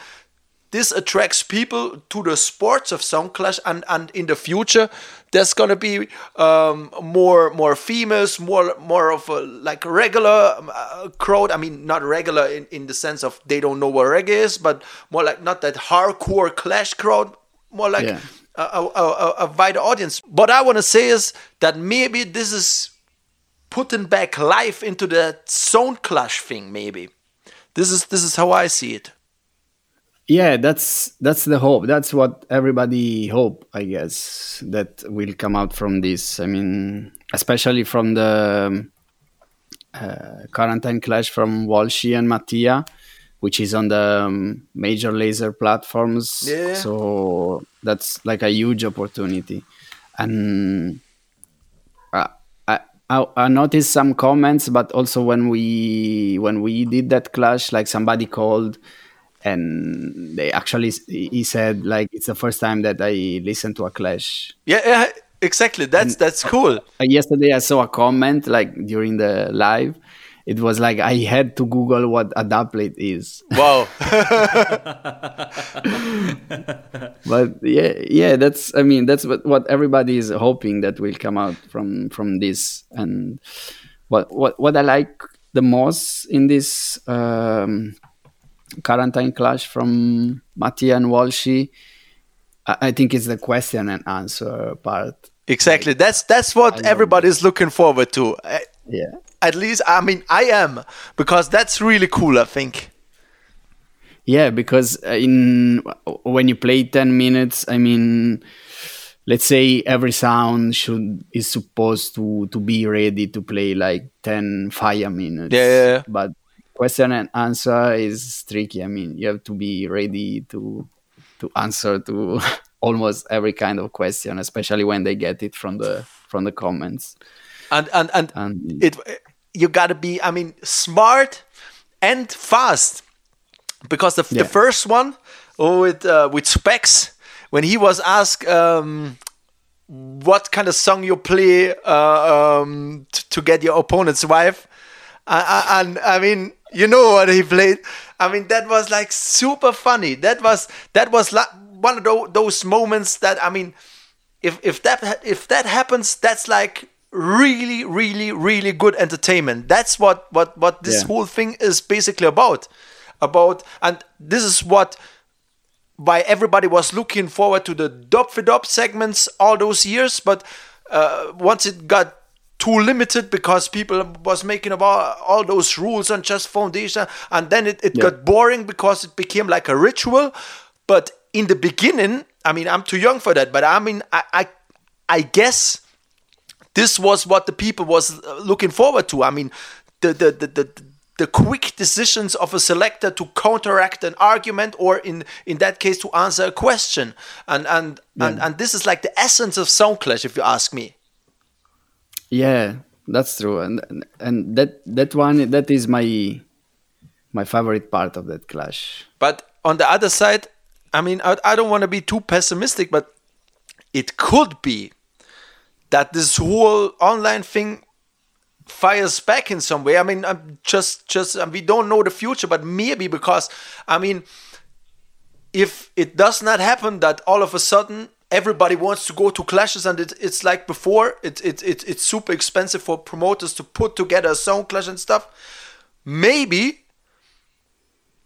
this attracts people to the sports of sound clash and, and in the future there's gonna be um, more more females more more of a like regular um, uh, crowd. I mean not regular in, in the sense of they don't know what reggae is but more like not that hardcore clash crowd more like
Yeah.
a, a, a, a wider audience. What i want to say is that maybe this is putting back life into the sound clash thing maybe. This is this is how i see it
yeah that's that's the hope. That's what everybody hope i guess that will come out from this. I mean especially from the um, uh, quarantine clash from walshy and mattia which is on the um, Major Lazer platforms.
Yeah.
so that's like a huge opportunity. And uh, I, I, I noticed some comments but also when we when we did that clash like somebody called and they actually he said like it's the first time that I listened to a clash.
Yeah, yeah, exactly. That's that's cool.
Uh, yesterday I saw a comment like during the live. It was like I had to Google what a dubplate is.
Wow. [laughs]
But yeah, yeah, that's I mean that's what, what everybody is hoping that will come out from from this. And what what what I like the most in this um, quarantine clash from Mattia and Walshy, I, I think it's the question and answer part.
exactly. That's that's what everybody's looking forward to.
Yeah.
At least, I mean, I am because that's really cool. I think.
Yeah, because uh, in when you play 10 minutes, I mean, let's say every sound should is supposed to to be ready to play like 10 fire minutes
Yeah, yeah, yeah.
but question and answer is tricky. I mean you have to be ready to to answer to [laughs] almost every kind of question especially when they get it from the from the comments.
And and and
And-
it you gotta be i mean smart and fast. Because the, the first one with uh, with specs when he was asked um, what kind of song you play uh, um, to get your opponent's wife I- I- and i mean you know what he played? I mean that was like super funny. That was that was like one of tho- those moments that i mean if if that if that happens that's like really really really good entertainment. That's what what what this
Yeah.
whole thing is basically about. About and this is what why everybody was looking forward to the dub segments all those years but uh, once it got too limited because people was making about all those rules on just foundation and then it, it
Yeah.
got boring because it became like a ritual but in the beginning i mean i'm too young for that but i mean i i, I guess this was what the people was uh, looking forward to. I mean, the the the the, the quick decisions of a selector to counteract an argument, or in in that case to answer a question, and and and, and this is like the essence of Sound Clash, if you ask me.
Yeah, that's true, and and- that that one that is my my favorite part of that clash.
But on the other side, I mean, I, I don't want to be too pessimistic, but it could be that this whole online thing fires back in some way. I mean, I'm just just we don't know the future, but maybe because I mean, if it does not happen, that all of a sudden everybody wants to go to clashes, and it, it's like before, it, it, it it's super expensive for promoters to put together a sound clash and stuff. Maybe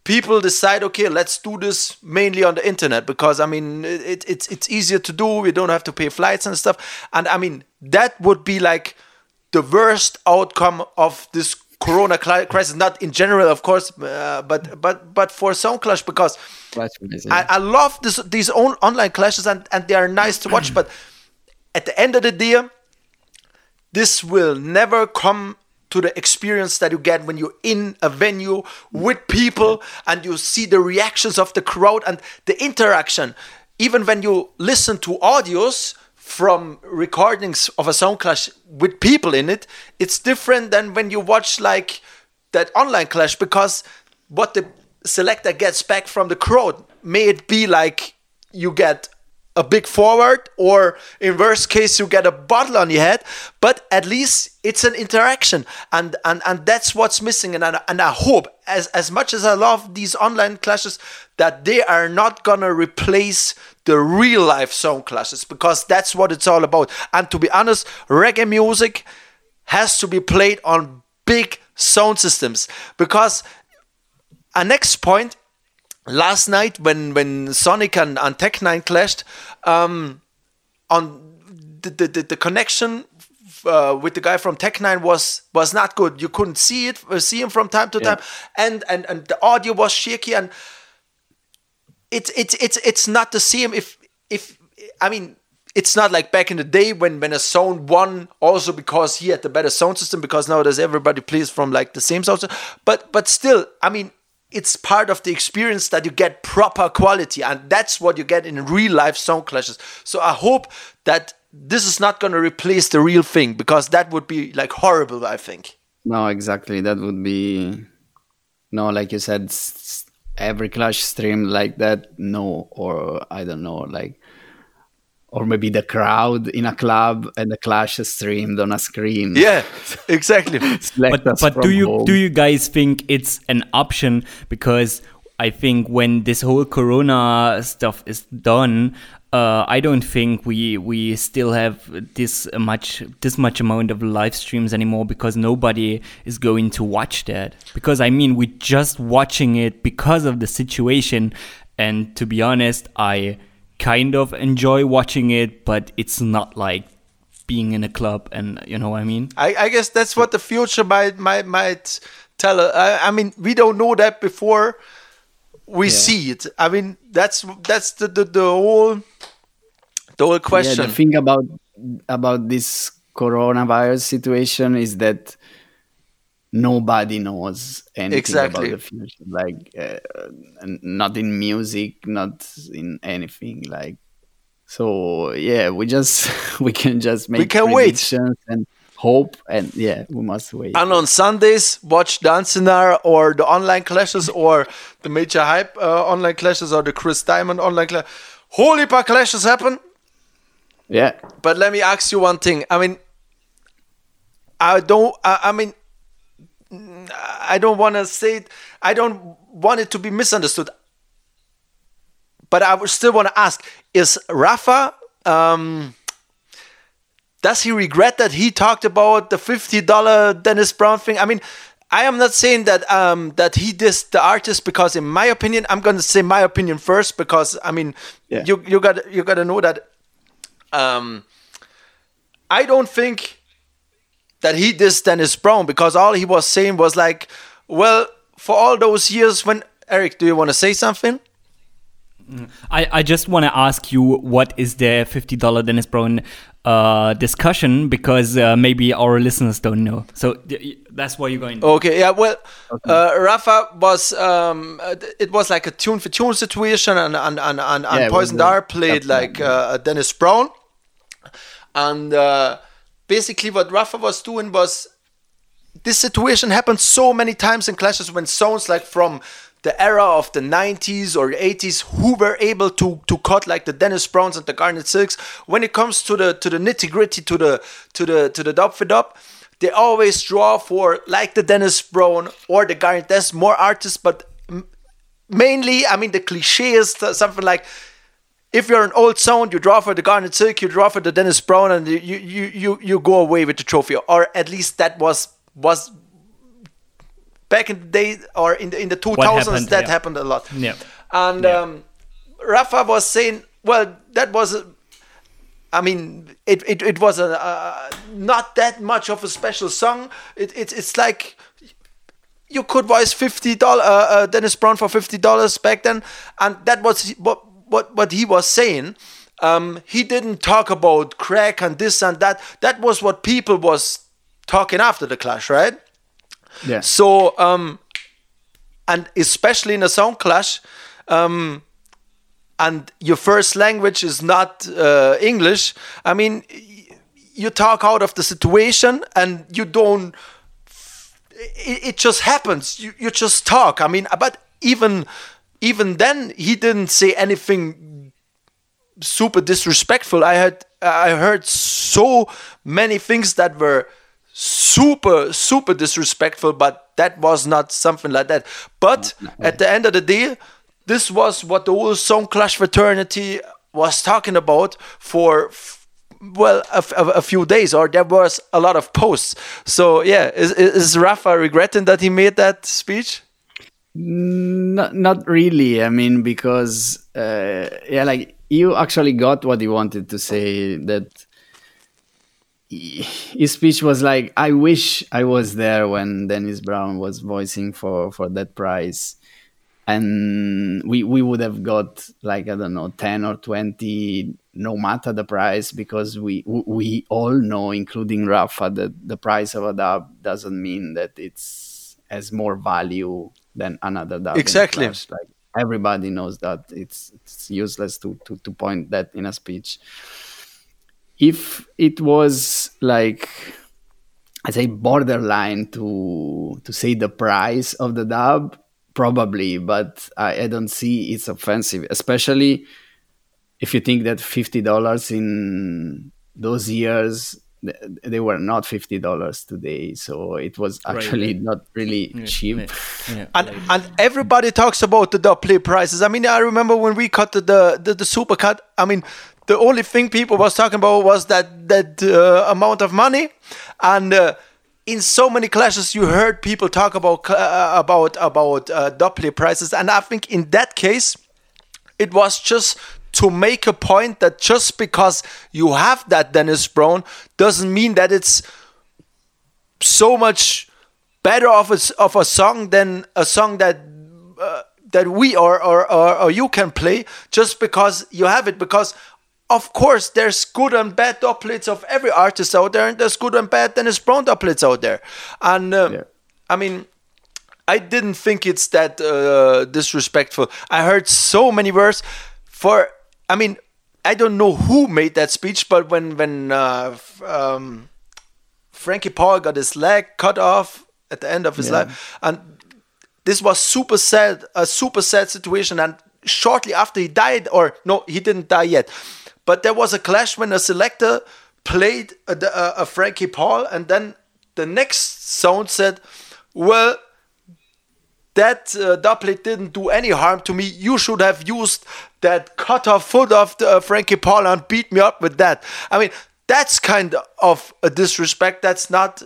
people decide okay let's do this mainly on the internet because i mean it, it's it's easier to do we don't have to pay flights and stuff and i mean that would be like the worst outcome of this corona crisis not in general of course uh, but but but for sound clash because I, I love this these own online clashes and and they are nice to watch [clears throat] but at the end of the day this will never come to the experience that you get when you're in a venue with people and you see the reactions of the crowd and the interaction. Even when you listen to audios from recordings of a sound clash with people in it, it's different than when you watch like that online clash because what the selector gets back from the crowd may it be like you get a big forward or in worst case you get a bottle on your head but at least it's an interaction. And and and that's what's missing and I, and I hope as as much as I love these online clashes that they are not gonna replace the real life sound clashes because that's what it's all about. And to be honest reggae music has to be played on big sound systems because a next point last night when when Sonic and, and Tech Nine clashed, um, on the the, the, the connection uh, with the guy from Tech Nine was was not good. You couldn't see it, uh, see him from time to time, and and and the audio was shaky, and it's it's it's it's not the same. If if I mean. It's not like back in the day when when a sound won also because he had the better sound system because now nowadays everybody plays from like the same sound system. But but still, I mean, it's part of the experience that you get proper quality and that's what you get in real life sound clashes so i hope that this is not going to replace the real thing because that would be like horrible i think
No, exactly. That would be no, like you said, every clash streamed like that. No, or I don't know, like, or maybe the crowd in a club and the clash streamed on a screen.
yeah exactly [laughs]
but but do you
home.
do you guys think it's an option because I think when this whole corona stuff is done uh, I don't think we we still have this much this much amount of live streams anymore because nobody is going to watch that because I mean we're just watching it because of the situation and to be honest I kind of enjoy watching it but it's not like being in a club and you know what I mean
I, I guess that's what the future might might might tell us. I, I mean, we don't know that before we see it. I mean, that's that's the, the the whole the whole
Yeah,
question.
the thing about about this coronavirus situation is that nobody knows anything
Exactly.
about the future. Like, uh, not in music, not in anything. Like, so yeah, we just [laughs] we can just make
can wait.
predictions and hope, and yeah, we must wait.
and on Sundays, watch Dancinar or the online clashes or the Major Hype uh, online clashes or the Chris Diamond online clash. Holy paar clashes happen.
Yeah,
But let me ask you one thing. I mean, I don't. I, I mean, I don't want to say. It, I don't want it to be misunderstood. But I would still want to ask: Is Rafa? Um, does he regret that he talked about the fifty dollar Dennis Brown thing? I mean, I am not saying that um, that he dissed the artist because, in my opinion, I'm going to say my opinion first because I mean,
Yeah.
you you got you got to know that um, I don't think that he dissed Dennis Brown because all he was saying was like, well, for all those years when Eric, do you want to say something?
I, I just want to ask you what is the $50 Dennis Brown uh, discussion because uh, maybe our listeners don't know. So th- that's why you're going.
Okay, yeah, well, uh, Rafa was, um, uh, it was like a tune for tune situation, and, and, and, and, and
it
Poison
was a-
Dart played like uh, Dennis Brown. And uh, basically, what Rafa was doing was this situation happened so many times in clashes when songs like from the era of the 90s or 80s who were able to to cut like the Dennis Browns and the Garnet Silks. When it comes to the to the nitty gritty to the to the to the dub for dub they always draw for like the Dennis Brown or the Garnet. There's more artists but mainly I mean the cliche is something like if you're an old sound, you draw for the Garnet Silk, you draw for the Dennis Brown, and you you you you go away with the trophy, or at least that was was back in the day or in the in the 2000s
happened,
that
yeah.
happened a lot.
Yeah.
And
Yeah.
um, Rafa was saying, well, that was. A, I mean, it, it, it was a uh, not that much of a special song. It, it it's like you could voice fifty dollar uh, uh, Dennis Brown for fifty dollars back then, and that was what what what he was saying. Um, he didn't talk about crack and this and that. That was what people was talking after the clash, right?
yeah.
So, um, and especially in a sound clash, um, and your first language is not uh, English. I mean, you talk out of the situation, and you don't. It, it just happens. You you just talk. I mean, but even even then, he didn't say anything super disrespectful. I had I heard so many things that were super super disrespectful, but that was not something like that. But at the end of the day, this was what the whole Sound Clash fraternity was talking about for. Well, a, f- a- a few days, or there was a lot of posts. So yeah, is, is is Rafa regretting that he made that speech?
Not, not really. I mean, because uh, yeah, like you actually got what you wanted to say. That his speech was like, "I wish I was there when Dennis Brown was voicing for for that prize." and we we would have got like I don't know ten or twenty, no matter the price, because we we all know, including Rafa, that the price of a dub doesn't mean that it's has more value than another dub.
Exactly.
Like everybody knows that it's it's useless to to to point that in a speech. If it was like I say borderline to to say the price of the dub, probably, but I, I don't see it's offensive, especially if you think that fifty dollars in those years they were not fifty dollars today, so it was actually
right.
not really cheap.
Yeah. [laughs]
and and everybody talks about the dubplate prices. I mean, I remember when we cut the the, the, the super cut. I mean, the only thing people was talking about was that that uh, amount of money, and uh, in so many clashes you heard people talk about uh, about about uh, dub prices, and I think in that case, it was just to make a point that just because you have that Dennis Brown doesn't mean that it's so much better of a, of a song than a song that uh, that we or, or, or or you can play just because you have it because of course, there's good and bad dubplates of every artist out there, and there's good and bad Dennis Brown dubplates out there. And uh,
Yeah.
I mean, I didn't think it's that uh, disrespectful. I heard so many words. For I mean, I don't know who made that speech, but when when uh, um, Frankie Paul got his leg cut off at the end of his
Yeah.
life, and this was super sad, a super sad situation. And shortly after he died, or no, he didn't die yet, but there was a clash when a selector played a, a, a Frankie Paul, and then the next sound said, "Well, that uh, dubplate didn't do any harm to me. You should have used that cut off foot of the, uh, Frankie Paul and beat me up with that." I mean, that's kind of a disrespect. That's not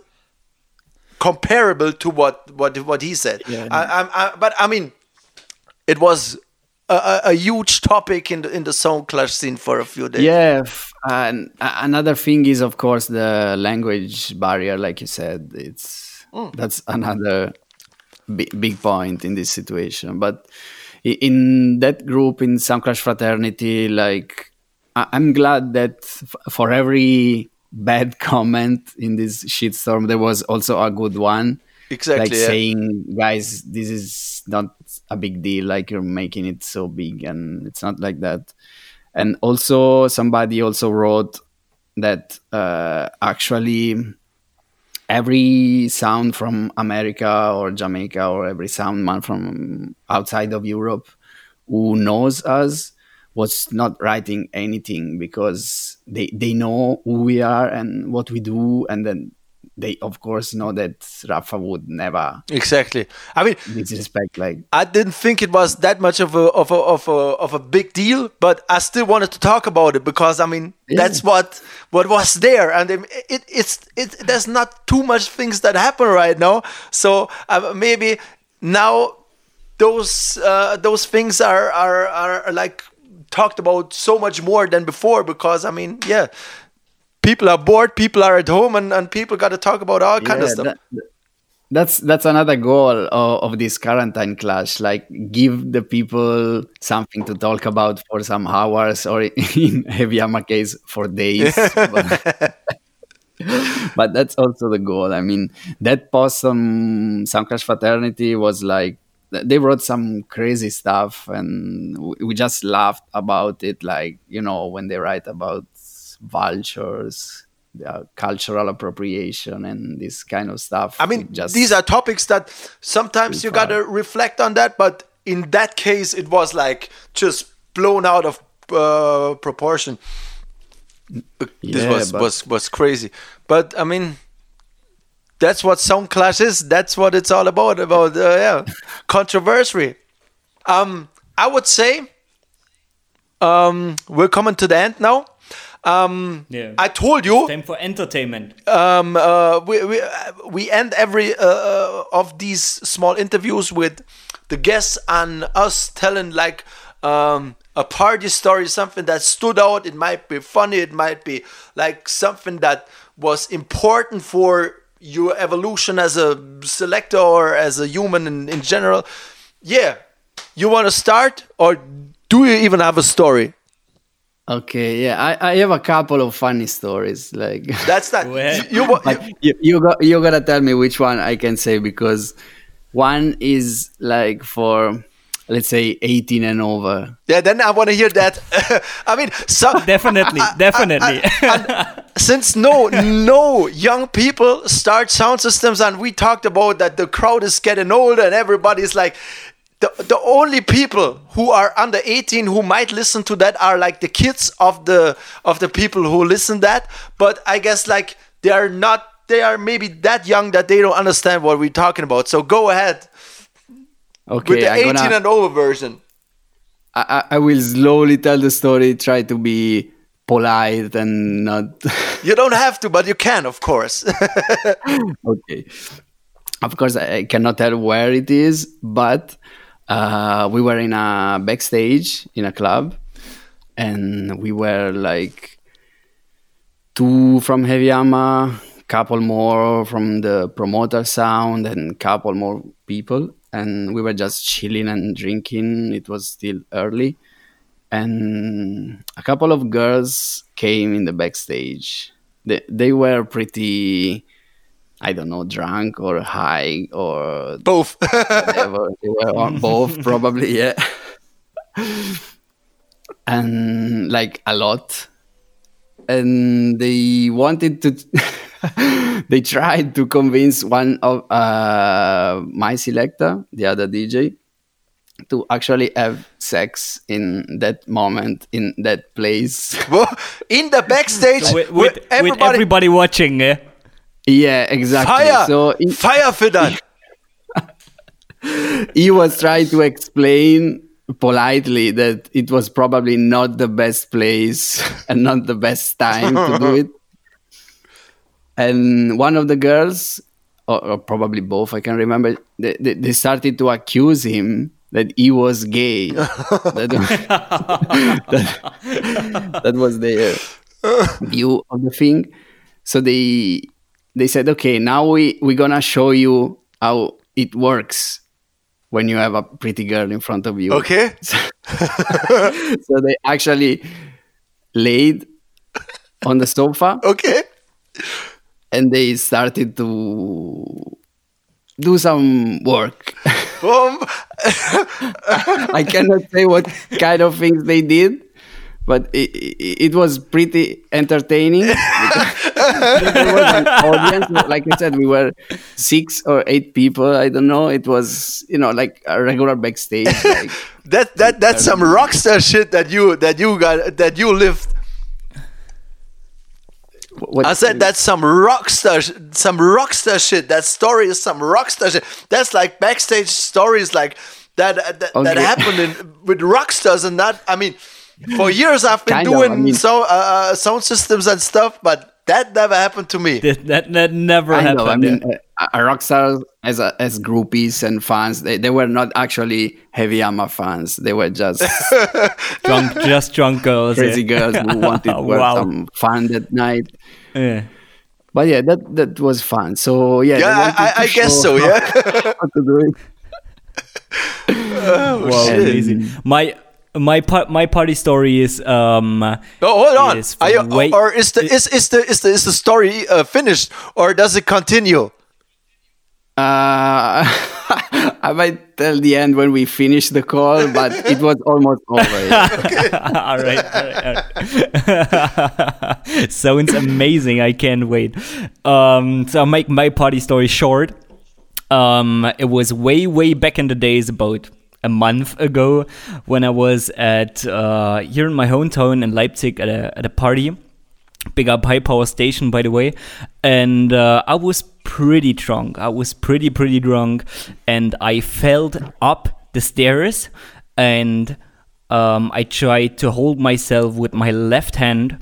comparable to what what what he said.
Yeah.
I, I, I, but I mean, it was a, a, huge topic in the in the sound clash scene for a few days.
Yeah, and another thing is, of course, the language barrier. Like you said, it's
Mm.
that's another big, point in this situation. But in that group in Sound Clash Fraternity, like I'm glad that for every bad [laughs] comment in this shitstorm, there was also a good one.
Exactly,
Like
yeah.
saying, guys, this is not a big deal. Like you're making it so big, and it's not like that. And also, somebody also wrote that uh, actually every sound from America or Jamaica or every sound man from outside of Europe who knows us was not writing anything because they they know who we are and what we do. And then they of course know that Rafa would never
Exactly. I mean,
disrespect like
I didn't think it was that much of a of a of a of a big deal, but I still wanted to talk about it because I mean that's what what was there, and it, it it's it there's not too much things that happen right now, so uh, maybe now those uh, those things are, are are like talked about so much more than before because I mean yeah. People are bored. People are at home, and, and people got to talk about all kind of stuff.
that- that's that's another goal of, of this quarantine clash like give the people something to talk about for some hours or [laughs] in Heavy case for days but, [laughs] [laughs] but that's also the goal i mean that post on soundclash fraternity was like they wrote some crazy stuff and we just laughed about it like you know when they write about vultures uh, cultural appropriation and this kind of stuff
I mean,
just
these are topics that sometimes you
far.
gotta reflect on that, but in that case, it was like just blown out of uh, proportion. This
Yeah,
was,
but-
was was crazy, but I mean, that's what Sound Clash is. That's what it's all about. About uh, yeah, [laughs] controversy. Um, I would say, um, we're coming to the end now. Um,
Yeah.
I told you
Time for entertainment.
um, uh, we, we, uh, we end every uh, uh, of these small interviews with the guests and us telling like um, a party story, something that stood out. It might be funny, it might be like something that was important for your evolution as a selector or as a human in, in general. Yeah, you want to start, or do you even have a story?
Okay, yeah, I, I have a couple of funny stories. Like, [laughs]
That's that.
Go ahead.
You, you,
but you you got you gotta tell me which one I can say because one is like for let's say 18 and over.
Yeah, then I want to hear that. [laughs] I mean, so, [laughs]
Definitely, definitely.
since no no young people start sound systems, and we talked about that the crowd is getting older, and everybody's like. The, the only people who are under 18 who might listen to that are like the kids of the of the people who listen that but i guess like they are not they are maybe that young that they don't understand what we're talking about so go ahead
Okay,
with the
I'm
18
gonna,
and over version
I, I will slowly tell the story. Try to be polite and not. [laughs]
you don't have to but you can of course [laughs]
okay. Of course, I cannot tell where it is, but uh, we were in a backstage in a club, and we were like two from Heavy Hammer, couple more from the promoter sound, and a couple more people, and we were just chilling and drinking. It was still early, and a couple of girls came in the backstage. They they were pretty, I don't know, drunk or high or
Both. [laughs]
whatever. they were on both probably, yeah. and like a lot. And they wanted to [laughs] they tried to convince one of uh, my selector, the other DJ, to actually have sex in that moment in that place.
in the backstage
with,
with,
with, with
everybody,
everybody watching. eh?
Yeah, exactly.
fire,
So he,
fire für that. [laughs]
he was trying to explain politely that it was probably not the best place [laughs] and not the best time to do it. [laughs] And one of the girls, or, or probably both, I can remember, they, they, they started to accuse him that he was gay. that, that, that was their view of the thing. So they they said, okay, now we we're gonna show you how it works when you have a pretty girl in front of you.
Okay. [laughs]
so they actually laid on the sofa
Okay.
and they started to do some work.
Boom. [laughs]
I cannot say what kind of things they did, but it, it, it was pretty entertaining. [laughs] there was an audience, like I said, we were six or eight people. I don't know. It was you know like a regular backstage. [laughs] Like,
That that that's some rockstar shit that you that you got that you lived.
what,
I said that's some rockstar sh- some rockstar shit. That story is some rockstar shit. That's like backstage stories like that that, that
Okay.
happened in, with rockstars and that. I mean, for years I've been
Kind of,
doing
I mean-
so uh, uh, sound systems and stuff, but that never happened to me.
That, that, that never
I
happened.
know. I mean, uh, uh, rockstar as a, as groupies and fans, they, they were not actually Heavy Hammer fans. They were just [laughs]
drunk, just drunk girls.
crazy
yeah.
girls who [laughs] wanted to
wow.
some fun that night.
Yeah.
But yeah, that that was fun. So yeah,
Yeah, I, I, I guess so. Yeah. [laughs]
how to do it.
Wow,
shit.
amazing. My my pa- my party story is um
No, hold on.
Is
Are you,
way-
or is the is, is the is the is the story uh, finished or does it continue?
Uh, [laughs] I might tell the end when we finish the call, but [laughs] it was almost over. yeah. [laughs]
all right, all right, all right. sounds amazing. I can't wait. Um, so I'll make my party story short. Um, it was way, way back in the days, about a month ago, when I was at uh, here in my hometown in Leipzig at a at a party. Big up High Power Station, by the way. And uh, I was pretty drunk. I was pretty, pretty drunk. And I fell up the stairs and um, I tried to hold myself with my left hand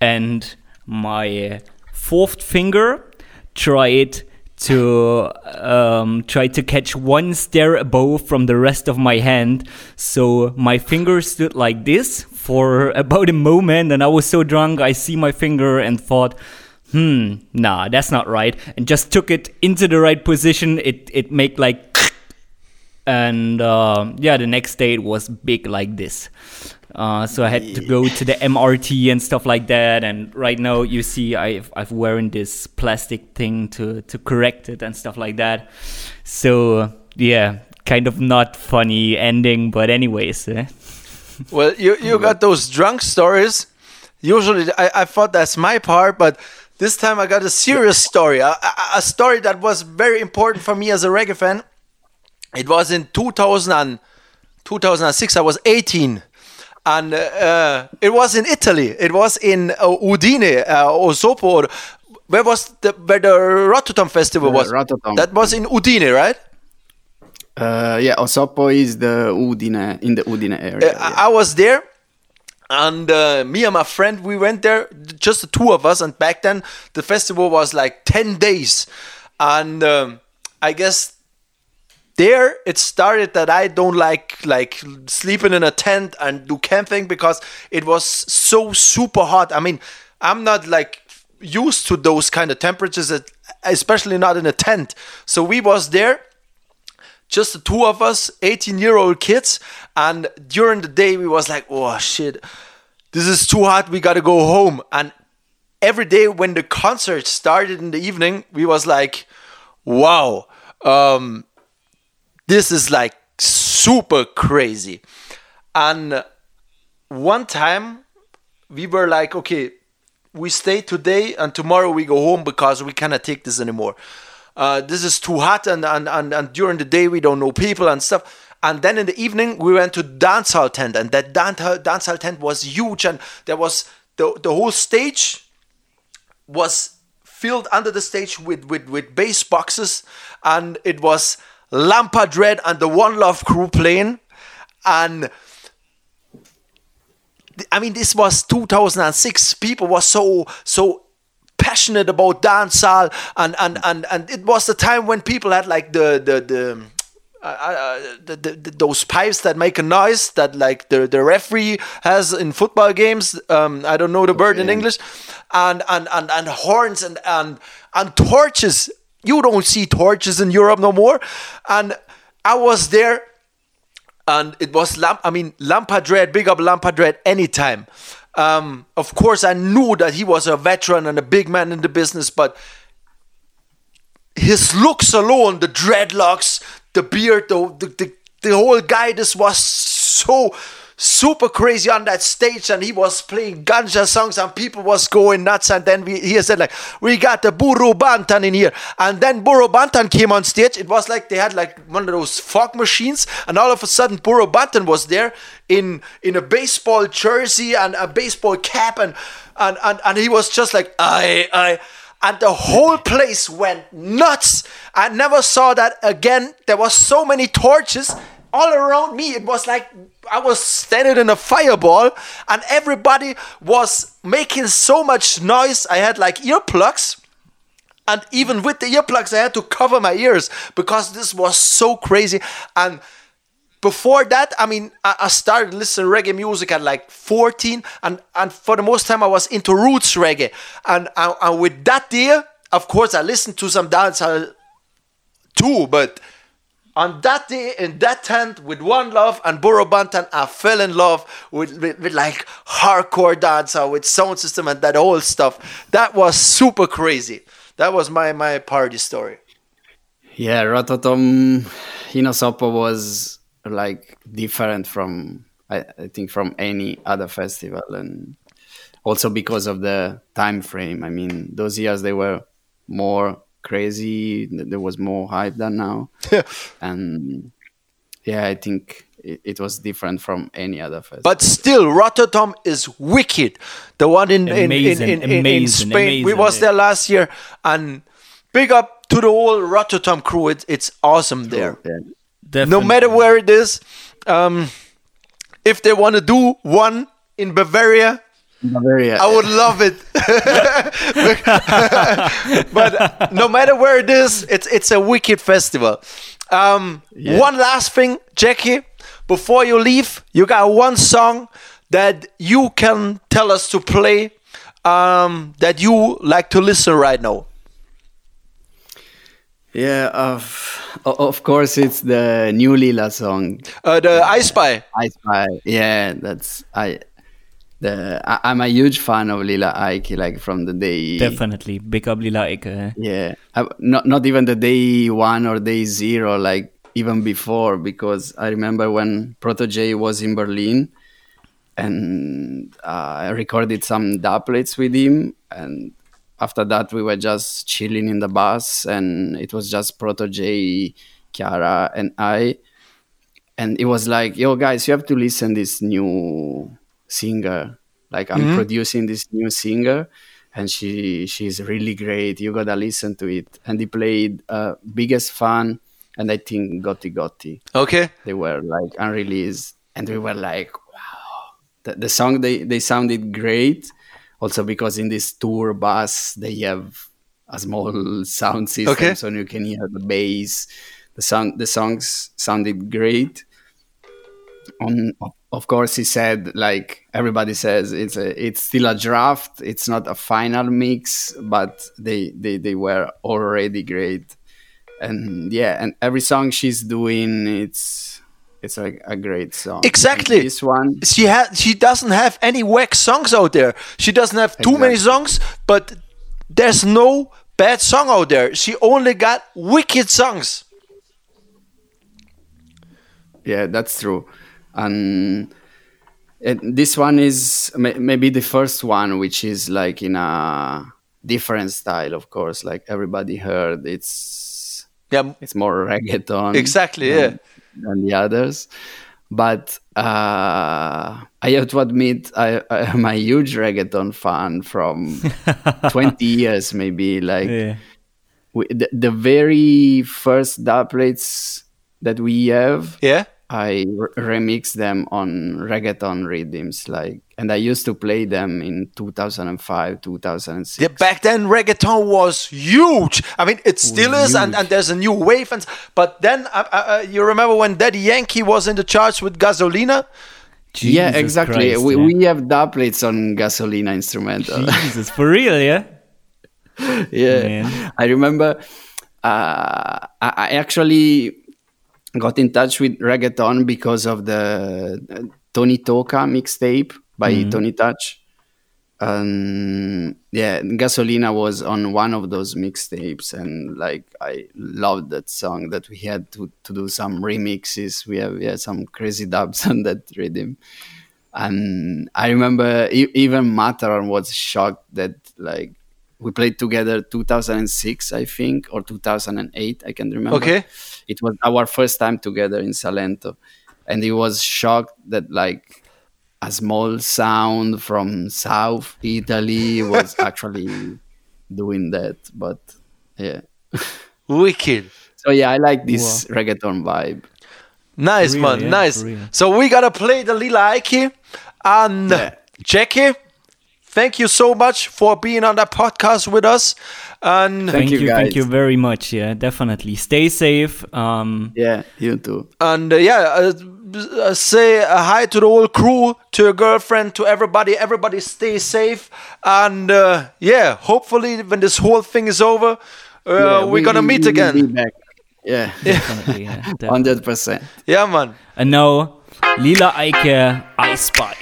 and my fourth finger tried to um, try to catch one stair above from the rest of my hand. So my finger stood like this for about a moment, and I was so drunk I see my finger and thought, hmm, nah, that's not right, and just took it into the right position. It it make like, and uh, yeah, the next day it was big like this. Uh, so I had to go to the MRT and stuff like that. And right now, you see, I've I've wearing this plastic thing to to correct it and stuff like that. So yeah, kind of not funny ending, but anyways. eh. [laughs]
Well, you you got those drunk stories. Usually, I, I thought that's my part, but this time I got a serious story. A, a, story that was very important for me as a reggae fan. It was in 2000 and, 2006. I was 18. And uh, it was in Italy. It was in uh, Udine, uh, Osoppo. Or, where was the where the Rototom festival was?
Rototom.
That was in Udine, right?
Uh, yeah, Osoppo is the Udine in the Udine area.
Uh, I I was there, and uh, me and my friend we went there, just the two of us. And back then, the festival was like ten days, and um, I guess there it started that I don't like like sleeping in a tent and do camping because it was so super hot. I mean, I'm not like used to those kind of temperatures, especially not in a tent. So we was there just the two of us, 18 year old kids. And during the day, we was like, oh shit, this is too hot. We gotta go home. And every day when the concert started in the evening, we was like, wow, um, this is like super crazy. And one time we were like, okay, we stay today and tomorrow we go home because we cannot take this anymore. Uh, this is too hot and, and, and, and during the day we don't know people and stuff. And then in the evening we went to dance hall tent and that dance hall, tent was huge and there was the, the whole stage was filled under the stage with, with, with bass boxes and it was Lampa Dread and the One Love crew playing and I mean, this was 2006. People were so so passionate about dancehall, and and and and it was the time when people had like the the the. Uh, uh, the, the, the, those pipes that make a noise that like the, the referee has in football games um, i don't know the word in english and, and and and horns and and and torches you don't see torches in europe no more and i was there and it was Lamp. I mean, Lampa Dread, big up Lampa Dread anytime. Um, of course, I knew that he was a veteran and a big man in the business, but his looks alone, the dreadlocks, the beard, the the, the, the whole guy, this was so super crazy on that stage and he was playing ganja songs and people was going nuts. And then we, he said like we got the Burro Banton in here. And then Burro Banton came on stage. It was like they had like one of those fog machines. And all of a sudden Burro Banton was there in in a baseball jersey and a baseball cap and and and, and he was just like I I and the whole place went nuts. I never saw that again. There was so many torches all around me it was like i was standing in a fireball and everybody was making so much noise. I had like earplugs. And even with the earplugs i had to cover my ears because this was so crazy. And before that i mean i, started listening reggae music at like 14 and and for the most time i was into roots reggae. And and, with that year of course i listened to some dancehall too but on that day in that tent with one love and Burro Banton, I fell in love with, with, with, like hardcore dancer with sound system and that whole stuff. That was super crazy. That was my my party story.
Yeah, Rototom in Osoppo was like different from I, I think from any other festival and also because of the time frame. I mean, those years they were more crazy. There was more hype than now, and yeah, I think it, it, was different from any other festival.
But still, Rototom is wicked. The one in amazing, in, in, in, amazing, in Spain, amazing, we was there last year, and big up to the whole Rototom crew. It's it's awesome there. Yeah. No matter where it is, um, if they want to do one in Bavaria, Bavaria. I would love it. [laughs] but no matter where it is, it's it's a wicked festival. Um, yeah. One last thing, Gecky, before you leave, you got one song that you can tell us to play um, that you like to listen right now.
Yeah, of of course it's the new Lila song.
Uh, the I Spy.
I Spy. Yeah, that's I the I, am a huge fan of Lila Ike, like from the day.
Definitely, big up Lila Ike. Eh?
Yeah, I, not not even the day one or day zero, like even before, because I remember when Protoje was in Berlin, and uh, I recorded some dubplates with him, and after that we were just chilling in the bus, and it was just Protoje, Chiara, and I, and it was like, yo guys, you have to listen this new singer. Like I'm mm-hmm. producing this new singer, and she she's really great. You gotta listen to it. And they played uh, Biggest Fan and I think Gotti Gotti.
Okay.
They were like unreleased, and we were like, wow. The, the song they they sounded great. Also because in this tour bus they have a small sound system, okay. so you can hear the bass. The song the songs sounded great. On of course he said like everybody says it's a, it's still a draft it's not a final mix but they they, they were already great and yeah, and every song she's doing, it's it's like a great song.
Exactly.
And this one,
she ha- she doesn't have any whack songs out there. She doesn't have too many songs, but there's no bad song out there. She only got wicked songs.
yeah, that's true. And and this one is may- maybe the first one, which is like in a different style, of course. Like everybody heard, it's
Yeah,
it's more reggaeton.
Exactly,
than,
yeah.
Than the others. But uh, I have to admit, I, I am a huge reggaeton fan from [laughs] 20 years, maybe. Like
Yeah.
we, the, the very first dub plates that we have,
yeah.
I re- remix them on reggaeton rhythms, like, and I used to play them in 2005, 2006.
Yeah, back then reggaeton was huge. I mean, it still is, and, and there's a new wave. And but then uh, uh, uh, you remember when Daddy Yankee was in the charts with Gasolina?
yeah, exactly.
Christ,
we,
yeah.
we have dub plates on Gasolina instrumental.
Jesus, for real, yeah? [laughs]
yeah,
Man.
I remember. Uh, I, I actually got in touch with reggaeton because of the uh, Tony Toka mixtape by Tony Touch. And yeah, Gasolina was on one of those mixtapes, and like I loved that song. That we had to, to do some remixes. We have yeah some crazy dubs [laughs] on that rhythm. And I remember e- even Mataran was shocked that like we played together 2006 I think or 2008 I can remember.
Okay.
It was our first time together in Salento, and he was shocked that like a small sound from South Italy was [laughs] actually doing that. But yeah, [laughs]
Wicked.
so yeah, I like this reggaeton vibe.
Nice,
real,
man.
yeah,
nice. So we gotta play the Lila Ike. And
Yeah.
Gecky, thank you so much for being on that podcast with us. And
Thank,
you,
you, thank you very much. Yeah, definitely. Stay safe. Um,
Yeah, you too.
and uh, yeah, uh, uh, say uh, hi to the whole crew, to your girlfriend, to everybody. Everybody stay safe. And uh, yeah, hopefully when this whole thing is over, uh,
Yeah,
we're
we-
gonna
we-
meet
we will
again.
be back. Yeah, [laughs]
definitely, yeah, [laughs]
hundred percent.
Yeah, man.
And now, Lila Ike, I Spy.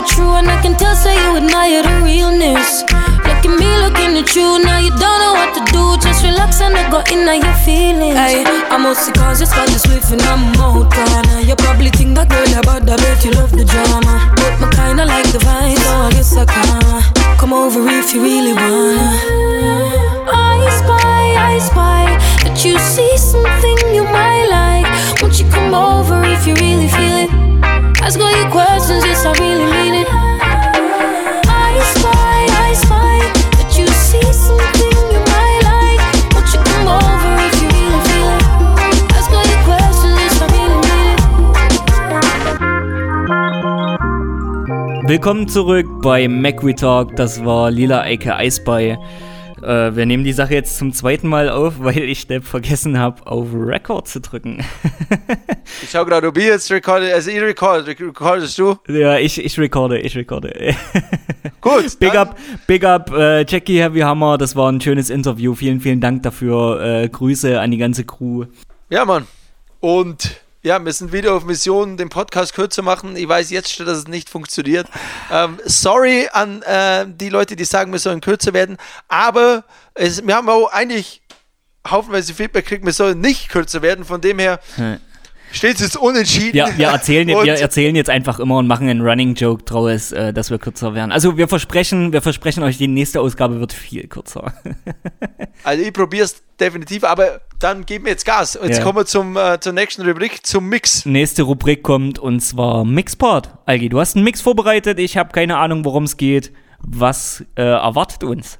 Woman true, and I can tell say you admire the realness. Look at me, looking at you, now you don't know what to do. Just relax and I go in on your feelings. Hey, I'm mostly conscious for the swift and I'm out corner. You probably think that girl about that, bet you love the drama. But me kinda like the vibe, so I guess I can. Come over if you really wanna. I spy, I spy that you see something you might like. Won't you come over if you really feel it? Ask all your questions, yes, I really mean it. I spy, I spy that you see something you might like. Won't you come over if you really feel it? Ask all your questions, yes, I really mean it.
Willkommen zurück bei Talk. Das war Lila Eike Eisbei. Äh, wir nehmen die Sache jetzt zum zweiten Mal auf, weil ich Depp vergessen habe, auf Record zu drücken. [laughs]
Ich schau gerade, ob ihr jetzt recordet, also ihr recordet, recordest du?
ja, ich, ich recorde, ich recorde. [laughs]
Gut.
Big up, big up, äh, Jackie Heavy Hammer. Das war ein schönes Interview. Vielen, vielen Dank dafür. Äh, Grüße an die ganze Crew.
Ja, Mann. Und ja, wir sind wieder auf Mission, den Podcast kürzer machen. Ich weiß jetzt schon, dass es nicht funktioniert. Ähm, sorry an äh, die Leute, die sagen, wir sollen kürzer werden. Aber es, wir haben auch eigentlich haufenweise Feedback gekriegt, wir sollen nicht kürzer werden. Von dem her steht es jetzt unentschieden.
Ja, wir erzählen, wir erzählen jetzt einfach immer und machen einen Running Joke draus, äh, dass wir kürzer werden. Also wir versprechen, wir versprechen euch, die nächste Ausgabe wird viel kürzer. [laughs]
Also ich probiere es definitiv, aber dann geben wir jetzt Gas. Jetzt
Ja.
kommen wir zum, äh, zur nächsten Rubrik, zum Mix.
Nächste Rubrik kommt und zwar Mixport. Algi, du hast einen Mix vorbereitet. Ich habe keine Ahnung, worum es geht. Was äh, erwartet uns?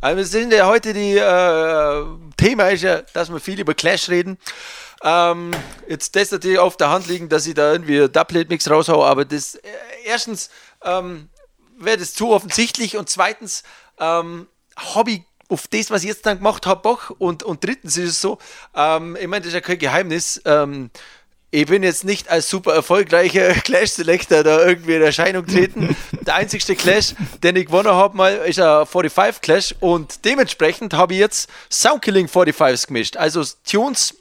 Also wir sind ja heute die äh, Thema ist ja, dass wir viel über Clash reden. Ähm, jetzt das natürlich auf der Hand liegen, dass ich da irgendwie Doublet-Mix raushaue, aber das äh, erstens ähm, wäre das zu offensichtlich und zweitens ähm, Hobby auf das, was ich jetzt dann gemacht habe, Bock und, und drittens ist es so, ähm, ich meine, das ist ja kein Geheimnis, ähm, ich bin jetzt nicht als super erfolgreicher [laughs] Clash Selector da irgendwie in Erscheinung treten. [laughs] Der einzigste Clash, den ich gewonnen habe, mal ist ein 45 Clash und dementsprechend habe ich jetzt Soundkilling 45s gemischt. Also Tunes,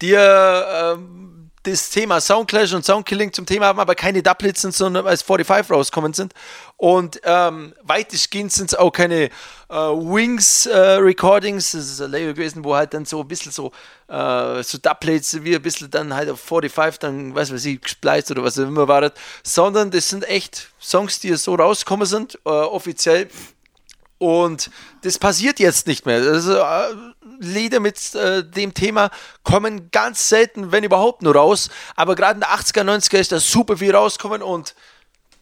die ähm, das Thema Soundclash und Soundkilling zum Thema haben, aber keine Doublets sind, sondern als 45 rauskommen sind. Und ähm, weitestgehend sind es auch keine äh, Wings äh, Recordings. Das ist ein Label gewesen, wo halt dann so ein bisschen so, äh, so Doublets wie ein bisschen dann halt auf 45 dann, weiß was ich, gespliced oder was auch immer war das. Sondern das sind echt Songs, die so rausgekommen sind, äh, offiziell. Und das passiert jetzt nicht mehr. Also, äh, Lieder mit äh, dem Thema kommen ganz selten, wenn überhaupt, nur raus. Aber gerade in der 80er, 90er ist da super viel rauskommen und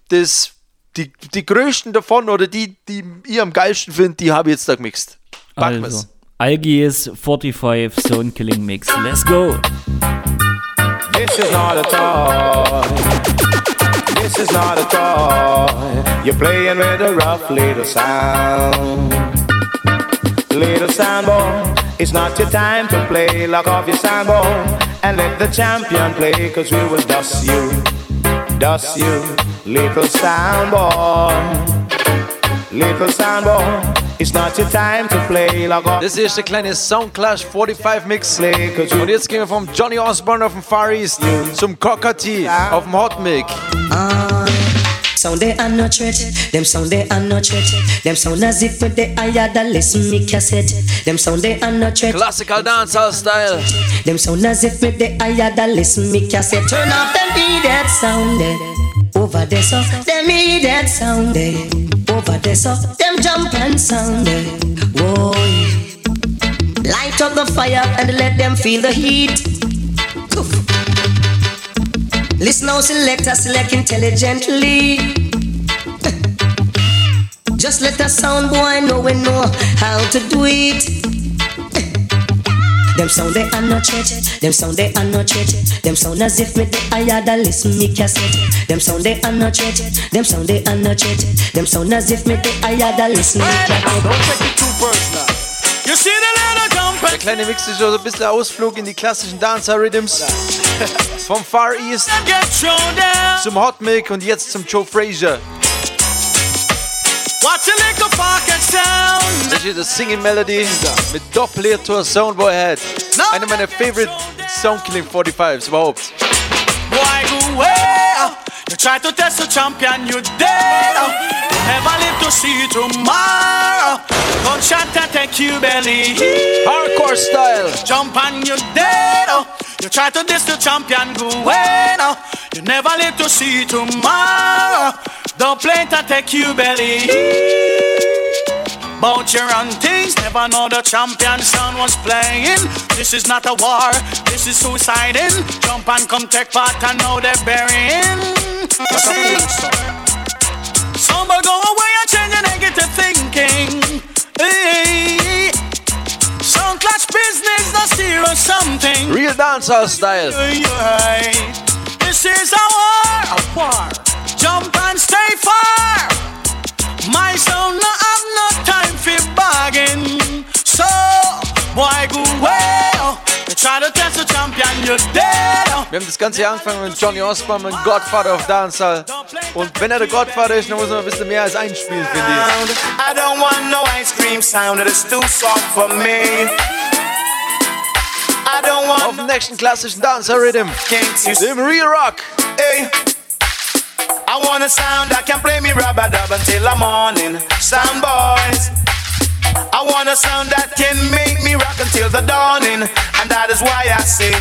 das, die, die größten davon oder die, die ihr am geilsten findet, die habe ich jetzt da gemixt. Packen
Also. Algies 45 Zone Killing Mix. Let's go.
This is not a toy. This is not a toy. You're playing with a rough little sound. Little sound boy, it's not your time to play. Lock off your sound boy and let the champion play. Cause we will dust you, dust you, little sound boy. Little sound boy, it's not your time to play. Lock off.
Das hier ist der kleine Soundclash 45 Mix. Und jetzt gehen wir vom Johnny Osbourne auf dem Far East zum Cocoa Tea ah. auf dem Hot Mic. Ah.
Sound they are no threat, them sound they are no threat. Them sound as if they higher than listen me cassette. Them sound they are no threat.
Classical dancehall style.
Them sound as if they higher than listen me cassette. Turn off them idiot sound. Over there so, them idiot sound. Over there so, them jump and sound. Whoa. Light up the fire and let them feel the heat. Listen now, selector, select intelligently. [laughs] Just let the sound boy know we know how to do it. Them sound they are not threat. Them sound they are not threat. Them sound as if me the higher than listen me cassette. Them sound they are not threat. Them sound they are not threat. Them sound as if me the higher than listen me cassette.
You
Der kleine Mix ist so ein bisschen Ausflug in die klassischen Dancehall-Rhythms. [laughs] Vom Far East zum Hot Mic und jetzt zum Joe Frazier. Das hier ist Singing Melody mit Doppeltor Soundboy Head. Einer meiner favorite Soundkilling 45s überhaupt.
Boy. You try to test the champion, you dead. You never live to see tomorrow. Gunshot and take you belly.
Hardcore style.
Jump and you dead. You try to diss the champion, go away. You never live to see tomorrow. Don't play to take you belly. Bout your own things, never know the champion sound was playing. This is not a war, this is suiciding. Jump and come take part and now they're burying. What's a fool song? Somebody go away and change your negative thinking. Hey. Sound clash business, that's serious something.
Real dancehall style.
This is a war, a war. Jump and stay far. My sound no
Wir haben das Ganze hier angefangen mit Johnny Osbourne, mit Godfather of Dancehall. Und wenn er der Godfather ist, dann muss man ein bisschen mehr als einspielen, finde ich.
I don't want no ice cream sound, it is too soft for me. I don't want
Auf dem nächsten klassischen Dancehall-Rhythm, dem Real Rock.
Hey. I want a sound that can play me rubber dub until the morning. Sound boys. I want a sound that can make me rock until the dawning. And that is why I say,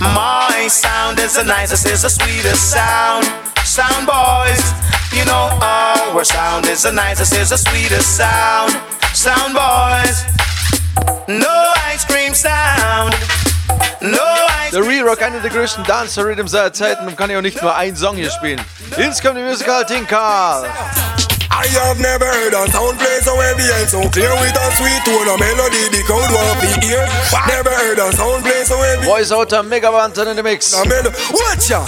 my sound is the nicest, is the sweetest sound. Sound boys. You know, our sound is the nicest, is the sweetest sound. Sound boys. No ice cream sound. No ice
Der Real Rock, einer der größten Dancehall-Rhythms aller Zeiten und kann ja auch nicht nur einen Song hier spielen. Jetzt kommt die Musical Karl.
I have never heard a sound play so heavy and so clear with a sweet tone, a melody the crowd want to hear. Never heard a sound play so heavy.
Voice out of Mega Banton in the mix.
A Watch ya.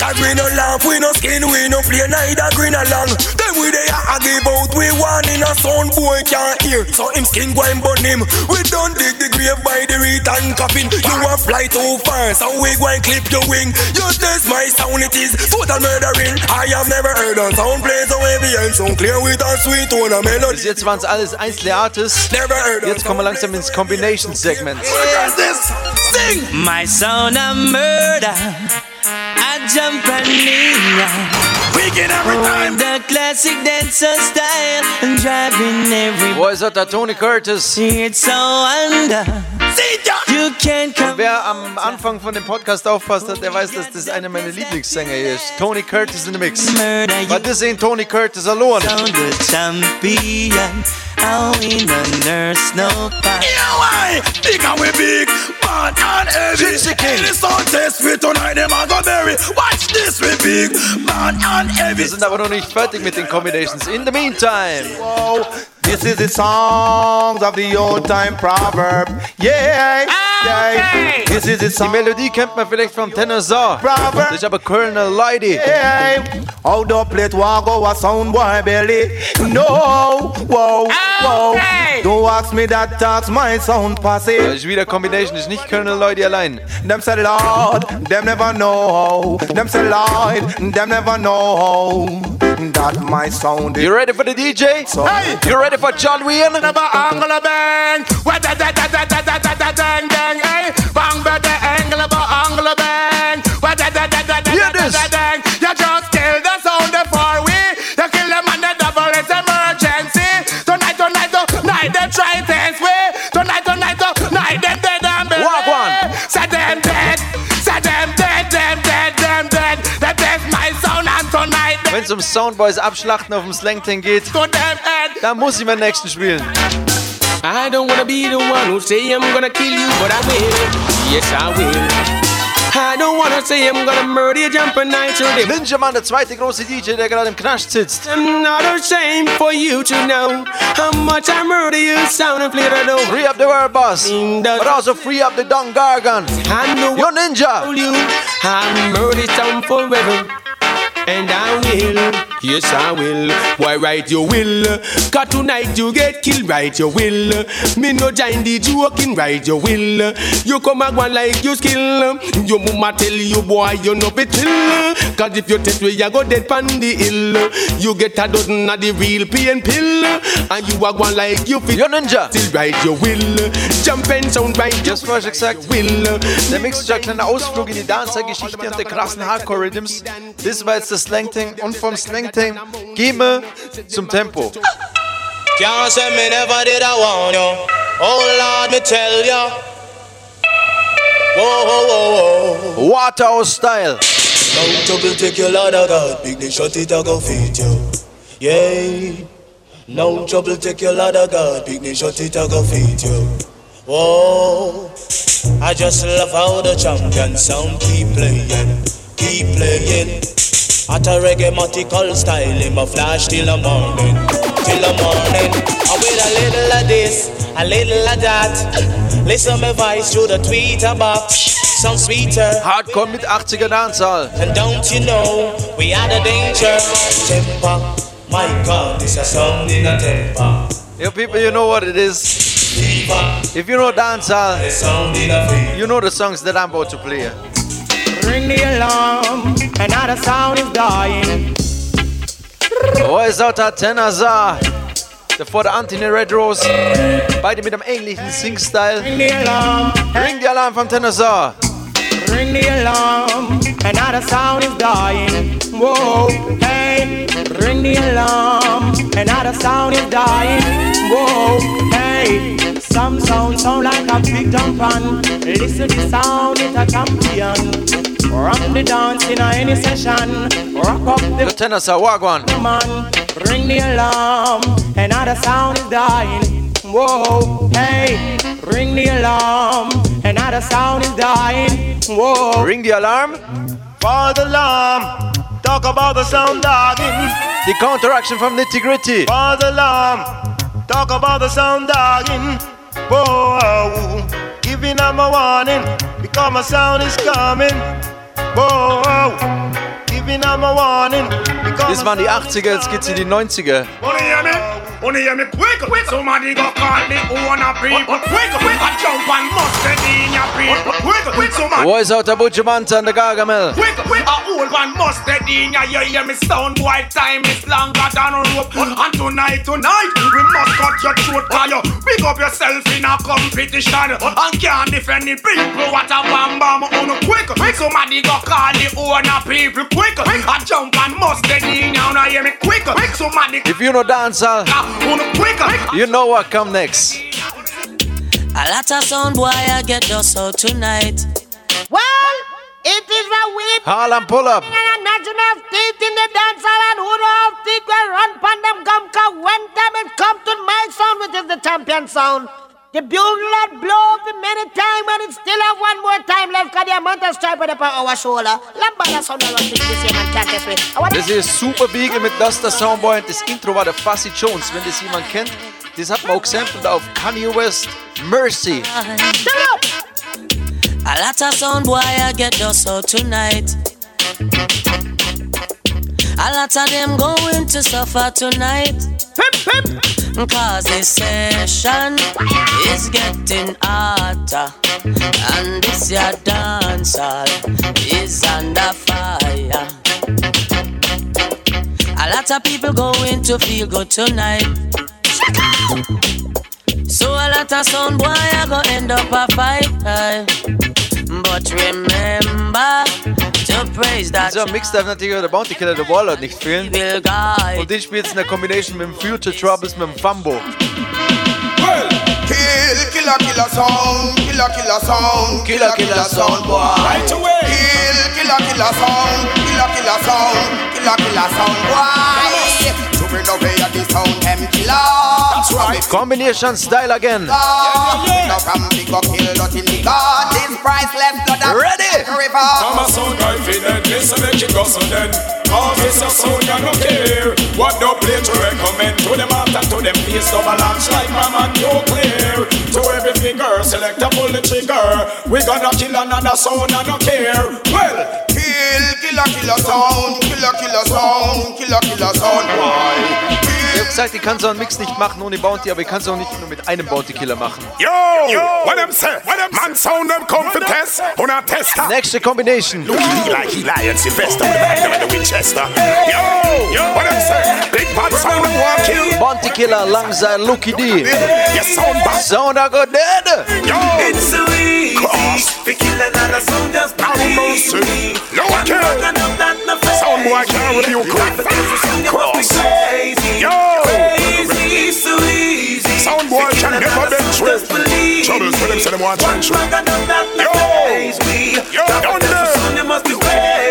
Cause we no laugh, we no skin, we no play neither green along. Then we they a give out, we one in a sound boy can't hear. So him skin go and burn him. We don't dig the grave by the return coffin. You a fly too far, so we go and clip your wing. You test my sound, it is total murdering. I have never heard a sound play so heavy and so clear with a sweet tone, a melody.
Bis jetzt waren es alles einzelne Artists.
Never heard
Jetzt kommen wir langsam ins Combination-Segment. What is this?
Sing!
My sound of murder. I jump and lean.
Weekend every time.
The classic dancer style. And driving every.
Voice out of Tony Curtis.
It's so under.
Wer am Anfang von dem Podcast aufpasst hat, der weiß, dass das einer meiner Lieblingssänger hier ist. Tony Curtis in the Mix. But this ain't Tony Curtis alone.
Sound the champion. I win under snow pie.
Yeah, why? Because we big, bad and heavy. Any sound test for tonight, them a go berry. Watch this, we big, bad and heavy.
Wir sind aber noch nicht fertig mit den Combinations. In the meantime.
Whoa, this is the songs of the old time proverb. Yeah, ah, yeah. This is the
Die
song.
Melodie kennt man vielleicht vom Tenor Saw. Das ist aber Colonel Leidy.
Hey, how the plate walk go a sound boy belly? No, whoa, whoa. Ah, Don't ask me that, that's my sound
Das
posse.
ist wieder Combination, ist nicht Colonel Leidy allein.
Them say Lord, them never know. Them say Lord, them never know that my sound is.
You ready for the DJ?
Hey!
You ready for John Wayne?
Never angle a bang. What da da da da da da da da dang dang hey. Bang ba da angle ba angle a bang. What da da da da da da da
this.
da dang. You just kill the sound we. You kill them on the double. It's emergency. Tonight, tonight, tonight they try test
Wenn es um Soundboys abschlachten auf dem
Sleng Teng geht,
dann muss ich meinen nächsten spielen.
I don't wanna be the one who say I'm gonna kill you, but I will. Yes, I will. I don't wanna say I'm gonna murder you, jump a night.
Ninja Man, der zweite große DJ, der gerade im Knast sitzt.
I'm not ashamed for you to know how much I murder you, sound and flavor though.
Free up the world boss, but also free up the Don Gorgon.
I know
Yo Ninja!
you. I murder sound forever. And I will, yes I will. Why right you will? Cause tonight you get killed, right you will. Me no join the joking, right you will. You come and go like you skill. Your mama tell you boy you no fit chill. Cause if you test where you go dead pan the hill. You get a dozen of the real pain pill. And you are going like you fit
Yo Ninja!
still right you will. Jump and sound right you
Just falsch gesagt.
will.
Der Mix ist ein kleiner Ausflug in die Dancer-Geschichte und der krassen Hardcore-Rhythms. Das war jetzt das Sleng Teng und vom Sleng Teng gehen wir zum Tempo.
Can't say me never did I want you. Oh Lord, me tell ya. Whoa, whoa, whoa, whoa.
Waterhouse Style.
No trouble take your of God. Big they shut it, I go feed you. Yeah. No trouble take your of God. Big they shut it, I go feed you. Whoa. I just love how the champion sound keep playing, keep playing. At a reggae style, in my flash till the morning, till the morning. I with a little of this, a little of that. Listen my voice through the tweeter box, sound sweeter.
Hardcore mit 80er Dancehall.
And don't you know we are the danger? Temper, my God, this a sound in a temper.
Yo people, you know what it is. If you know dancehall,
the sound in a fever.
you know the songs that I'm about to play.
Ring the alarm, another sound is dying.
Voice out Tenor Saw. Davor der Anthony Red Rose. Beide mit einem ähnlichen Sing-Style.
Ring the alarm,
Ring die Alarm vom Tenor
ring the alarm, another sound is dying. Whoa, hey, ring the alarm, another sound is dying. Whoa, hey, some sound sound like a big jump on. Listen the sound, it's a champion. Rock the dance in any session. Rock up the
Der Tenor Saw, Wagwan.
man, ring the alarm, another sound is dying. Whoa, hey, ring the alarm, another sound is dying. Whoa,
Ring die Alarm.
for the alarm, talk about the sound dying.
Die Counteraction from Nitty Gritty.
False alarm. Talk about the sound dogging. Whoa, giving them a warning because my sound is coming. Whoa, giving them a warning
Das waren die 80er, jetzt geht's in die 90er.
Wanna hear me? Wanna hear me quick? quick. Somebody go call me owner people. Uh, uh, quick, quick. I jump and mustard in your people. Quick, uh, quick. Somebody.
Voice out der Buju Banton and the Gargamel.
Quick, quick. A old one mustard in ya. You hear me sound boy time is longer than a rope. And tonight, tonight, we must cut your throat. Cause you big up yourself in a competition. And can't defend the people. What a bam bam. Oh, On quick, quick. Somebody go call the owner people. Quick, quick. I jump and mustard in ya. Now hear me quick, quick. Somebody.
If you know dancehall, you know what come next.
A lot of sound boy I get just out tonight.
Well, it is a whip.
Harlem pull up.
And national teeth in the dance hall and who don't have teeth will run pan them gum cause when time it come to my sound which is the champion sound. The bugle that blow the many time and it still have one more time left cause the amount of stripe on our shoulder. Lambada sound around this year can't guess it. I want
Das ist Super Beagle mit Duster Soundboy und das Intro war der Fuzzy Jones. Wenn das jemand kennt, das hat man auch gesampelt auf Kanye West Mercy.
A lot of sound boy I get just out tonight. A lot of them going to suffer tonight. Cause this session is getting hotter. And this your dance hall is under fire. A lot of people going to feel good tonight. So a lot of sound boy I go end up a fight. But remember to praise that
Dieser Mix darf natürlich auch der Bounty Killer The Warlord nicht fehlen. Und den spielt in der Combination mit dem Future Troubles mit dem Fambo.
Kill, killer, killer sound, killer, killer sound, killer, killer sound, boy. Right away. Kill, killer, killer sound, killer, killer sound, killer, killer sound, boy. To bring away the sound, them killer. That's right.
Combination style again.
Now from big go kill, nothing big God. This priceless blood that
Ready.
river.
I'm a sound guy feeling this and make it go so then All this a sound I no care What no play to recommend To them after to them face double launch like my man nuclear To every finger select a pull the trigger We gonna kill another sound I no care Well
Kill, killer, killer sound, killer, killer sound, killer, killer sound, boy.
Ich hab gesagt, ich kann so einen Mix nicht machen ohne Bounty, aber ich kann es auch nicht nur mit einem Bounty Killer machen.
Yo, what them say? Man sound them come for test On a tester
Nächste Combination.
Look, he like he lion Sylvester with the Magnum and the Winchester. Yo, yo, what say? Big bad sound them want kill.
Bounty Killer alongside Lucky D.
Yes, sound bad.
Sound I go dead.
Yo,
It's so easy to kill another sound just me.
Yo,
One
kill.
I'm no.
Sound boy can't review quick. Cross. Yo.
Crazy, so easy.
Sound boy
to kill
can never
another
bench
sound
with.
just believe
Troubles
me.
with them say them want
One
trench with.
bag and I'm not no
Yo. Yo,
Drop
down
it down,
there.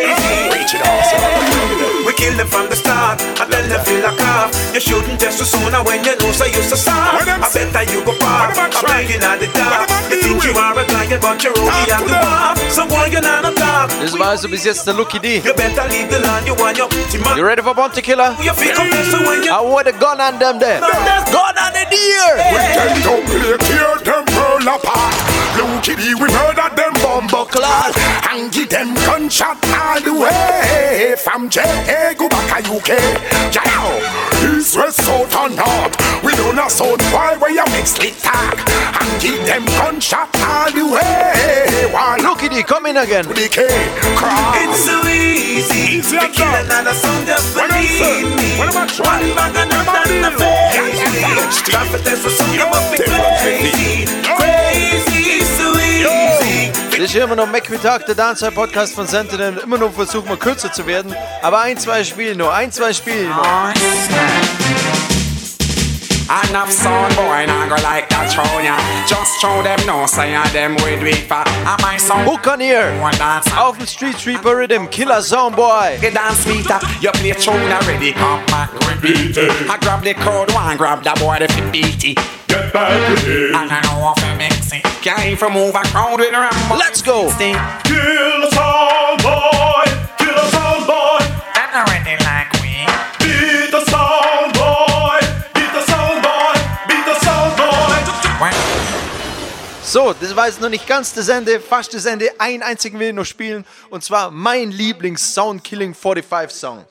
Kill them from the start, and then they feel a cough. You shouldn't test too soon, and when you know, so you so soft. I bet that you go pop. I'm banging at the top. You think you are a client, but you're only at the bar. So why you not a top?
Das war also bis jetzt der Lucky D.
You better leave the land, you want your team.
You ready for Bounty Killer?
You feel confessed when you
I want a gun on them there. Gun on the deer.
Them don't play, tear them world apart. Blue kitty, we murder them bumbo clad. And give them gunshot all the way. From JA, go back to UK. Yeah, east, west, south, and north. We don't know south, why we a mix slick talk. And give them gunshot all the way. Why
Lucky D, come in again.
DK, cross.
It's so easy
Easy
to
as
kill
that.
another sound, just
What I
believe
saying?
me.
What am I
One
trying?
bag and
What am
not
I
the
doing?
face
Yeah, yeah, yeah.
me. Confidence for
Das ist immer noch Macmitag, der Dancehall Podcast von Sentinel. Immer noch versuchen wir kürzer zu werden. Aber ein, zwei Spiele noch, ein, zwei Spiele noch.
Enough sound boy, now go like that show ya. Just show them no say I them with weak for. Am I sound
Buccaneer
one dance?
auf dem Street Sweeper Rhythm, Killer Soundboy.
You dance sweeter, you play tune already, come back repeat it. I grab the crowd, one grab the boy the 50
Get back with it.
And I know if I mix it, can't from move a crowd with a rambo.
Let's go.
Sting.
Kill the sound boy,
So, das war jetzt noch nicht ganz das Ende, fast das Ende. Einen einzigen will ich noch spielen und zwar mein Lieblings Sound Killing 45 Song.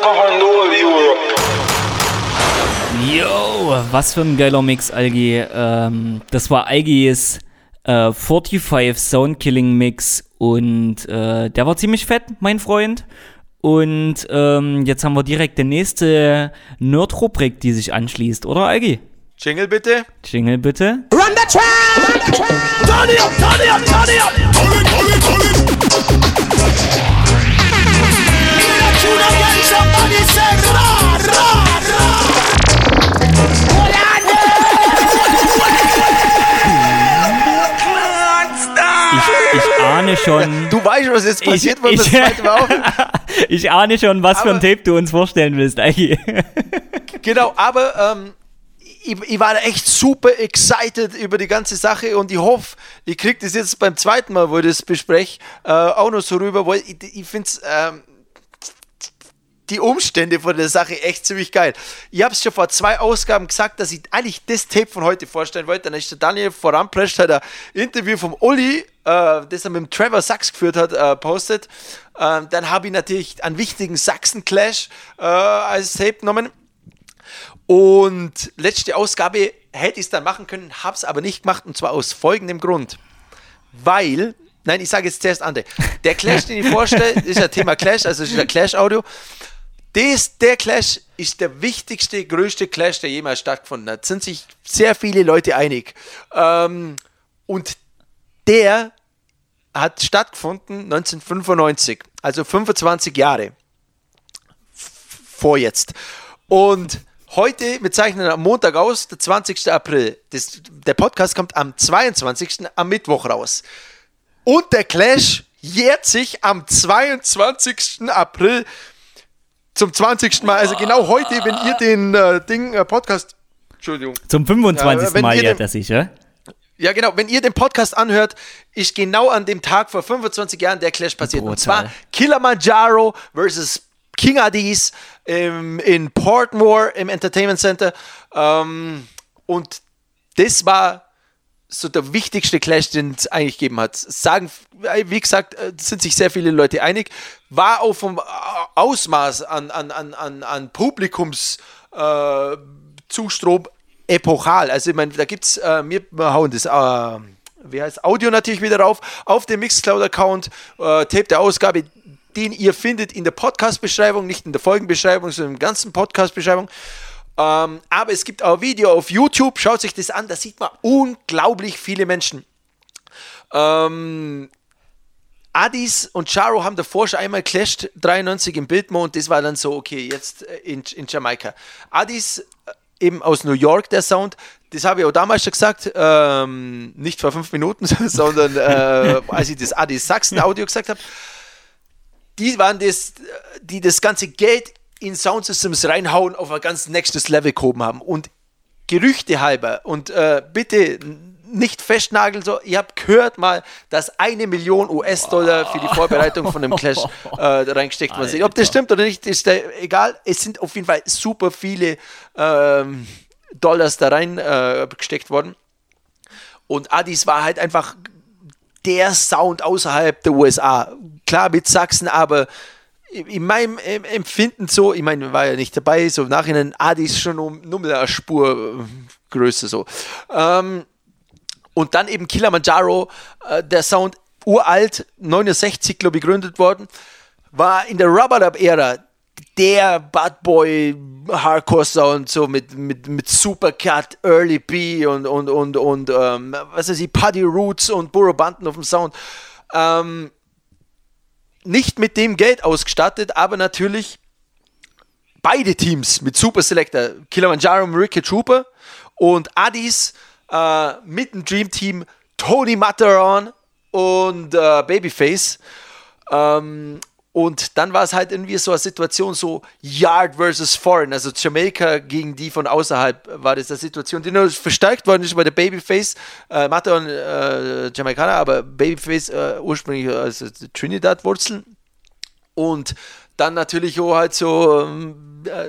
Govern the whole Europe.
Yo, was für ein geiler Mix, Algi. Ähm, das war Algis äh, 45 Soundkilling Mix und äh, der war ziemlich fett, mein Freund. Und ähm, jetzt haben wir direkt die nächste Nerd-Rubrik, die sich anschließt, oder Algi?
Jingle bitte.
Jingle bitte.
Run the track! Run the track! Turn it up, turn it up, turn it up! Turn it, turn it, turn it! Give me that tune again, somebody say ra, ra,
ahne schon. [laughs]
Du weißt, was jetzt passiert, wenn wir das zweite Mal aufnehmen. [laughs]
ich ahne schon, was für ein
Aber-
Tape du uns vorstellen willst, Algi. [laughs]
Genau, aber ähm, ich, ich war echt super excited über die ganze Sache und ich hoffe, ich kriege das jetzt beim zweiten Mal, wo ich das bespreche, äh, auch noch so rüber, weil ich, ich finde es. Ähm, die Umstände von der Sache echt ziemlich geil. Ich habe es schon vor zwei Ausgaben gesagt, dass ich eigentlich das Tape von heute vorstellen wollte. Dann ist der Daniel voranprescht, hat ein Interview vom Uli, äh, das er mit dem Trevor Sachs geführt hat, äh, postet. Ähm, dann habe ich natürlich einen wichtigen Sachsen-Clash äh, als Tape genommen. Und letzte Ausgabe hätte ich es dann machen können, habe es aber nicht gemacht und zwar aus folgendem Grund. Weil, nein, ich sage jetzt zuerst andere. Der Clash, den ich vorstelle, [laughs] ist ja Thema Clash, also ist ja Clash-Audio. Das, der Clash ist der wichtigste, größte Clash, der jemals stattgefunden hat. Sind sich sehr viele Leute einig. Ähm, und der hat stattgefunden 1995, also 25 Jahre vor jetzt. Und heute, wir zeichnen am Montag aus, der 20. April. Das, der Podcast kommt am 22. am Mittwoch raus. Und der Clash jährt sich am 22. April zum 20. Mal. Also genau heute, wenn ihr den äh, Ding äh, Podcast. Entschuldigung.
Zum 25.
Ja,
Mal jährt er sich, ja?
Ja, genau. Wenn ihr den Podcast anhört, ist genau an dem Tag vor 25 Jahren der Clash passiert. Und zwar Kilimanjaro versus King Adis im, in Portmore im Entertainment Center. Ähm, und das war so der wichtigste Clash, den es eigentlich gegeben hat. Sagen, wie gesagt, äh, sind sich sehr viele Leute einig. War auch vom äh, Ausmaß an, an, an, an, an Publikums äh, Zustrom epochal. Also ich meine, da gibt es, äh, wir hauen das, äh, wie heißt Audio natürlich wieder rauf, auf dem Mixcloud-Account, äh, Tape der Ausgabe, den ihr findet in der Podcast-Beschreibung, nicht in der Folgenbeschreibung, sondern in der ganzen Podcast-Beschreibung. Ähm, aber es gibt auch Video auf YouTube, schaut sich das an, da sieht man unglaublich viele Menschen. Ähm, Adis und Charo haben davor schon einmal clashed, 93 im Bildmo und das war dann so, okay, jetzt äh, in, in Jamaika. Adis äh, eben aus New York, der Sound, das habe ich auch damals schon gesagt, ähm, nicht vor fünf Minuten, [laughs] sondern äh, als ich das Adis Sachsen Audio gesagt habe. Die waren das, die das ganze Geld in Sound Systems reinhauen, auf ein ganz nächstes Level gehoben haben. Und Gerüchte halber und äh, bitte nicht festnageln, so, ihr habt gehört mal, dass eine Million US-Dollar für die Vorbereitung von dem Clash [laughs] äh, reingesteckt worden sind. Ob das stimmt oder nicht, ist da egal. Es sind auf jeden Fall super viele ähm, Dollars da rein äh, gesteckt worden. Und Addis war halt einfach der Sound außerhalb der USA. Klar mit Sachsen, aber in meinem Empfinden so, ich meine, war ja nicht dabei, so im Nachhinein, Addis schon um nur mit einer Spur äh, Größe so. Ähm, und dann eben Kilimanjaro, äh, der Sound uralt, 69 glaube ich gegründet worden, war in der Rubber-Dub-Ära der Bad Boy Hardcore Sound, so mit, mit, mit Supercut, Early B und, und, und, und ähm, was weiß ich, Puddy Roots und Burro Banten auf dem Sound. Ähm, nicht mit dem Geld ausgestattet, aber natürlich beide Teams mit Super Selector, Kilimanjaro Ricky Trooper und Addis äh, mit dem Dream Team Tony Matteron und äh, Babyface. Ähm, und dann war es halt irgendwie so eine Situation, so Yard versus Foreign, also Jamaika gegen die von außerhalb war das eine Situation, die nur verstärkt worden ist bei der Babyface, äh, Matteron äh, Jamaikaner, aber Babyface äh, ursprünglich also Trinidad-Wurzeln. Und dann natürlich auch halt so ähm, äh,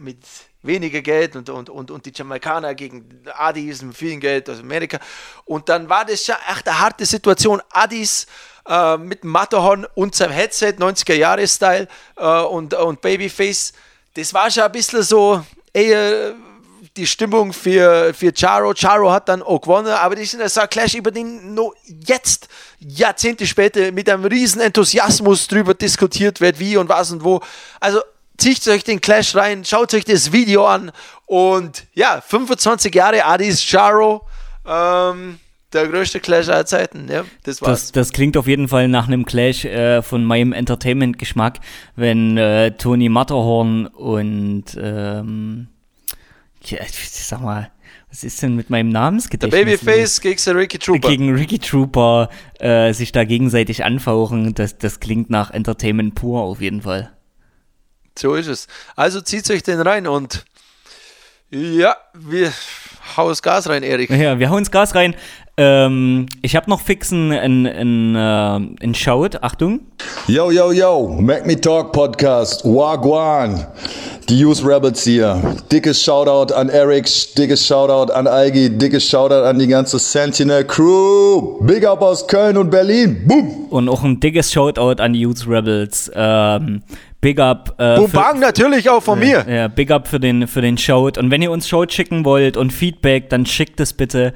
mit weniger Geld und, und, und, und die Jamaikaner gegen Addis mit viel Geld aus Amerika. Und dann war das schon echt eine harte Situation. Addis äh, mit Matterhorn und seinem Headset, 90er-Jahre-Style äh, und, und Babyface. Das war schon ein bisschen so eher die Stimmung für, für Charo. Charo hat dann auch gewonnen, aber das ist ein Clash, über den noch jetzt, Jahrzehnte später, mit einem riesen Enthusiasmus drüber diskutiert wird, wie und was und wo. Also zieht euch den Clash rein, schaut euch das Video an und ja, 25 Jahre Adis Charo. Ähm, der größte Clash aller Zeiten, ja, das war's.
Das, das klingt auf jeden Fall nach einem Clash äh, von meinem Entertainment-Geschmack, wenn äh, Tony Matterhorn und ähm, ja, ich sag mal, was ist denn mit meinem Namensgedächtnis?
Der Babyface gegen Ricky Trooper.
Gegen Ricky Trooper äh, sich da gegenseitig anfauchen, das, das klingt nach Entertainment pur auf jeden Fall.
So ist es. Also zieht euch den rein und ja, wir hauen das Gas rein, Erik.
Ja, wir hauen das Gas rein. Ähm, ich habe noch fixen in, in, äh, in Shout. Achtung.
Yo, yo, yo, Make Me Talk Podcast, Wagwan. Die Use Rebels hier. Dickes Shoutout an Eric, dickes Shoutout an Algi, dickes Shoutout an die ganze Sentinel Crew. Big up aus Köln und Berlin. Boom.
Und auch ein dickes Shoutout an die Youth Rebels. Ähm, Big up. Äh,
Bubang natürlich auch von mir.
Ja, big up für den, für den Shout. Und wenn ihr uns Shout schicken wollt und Feedback, dann schickt es bitte.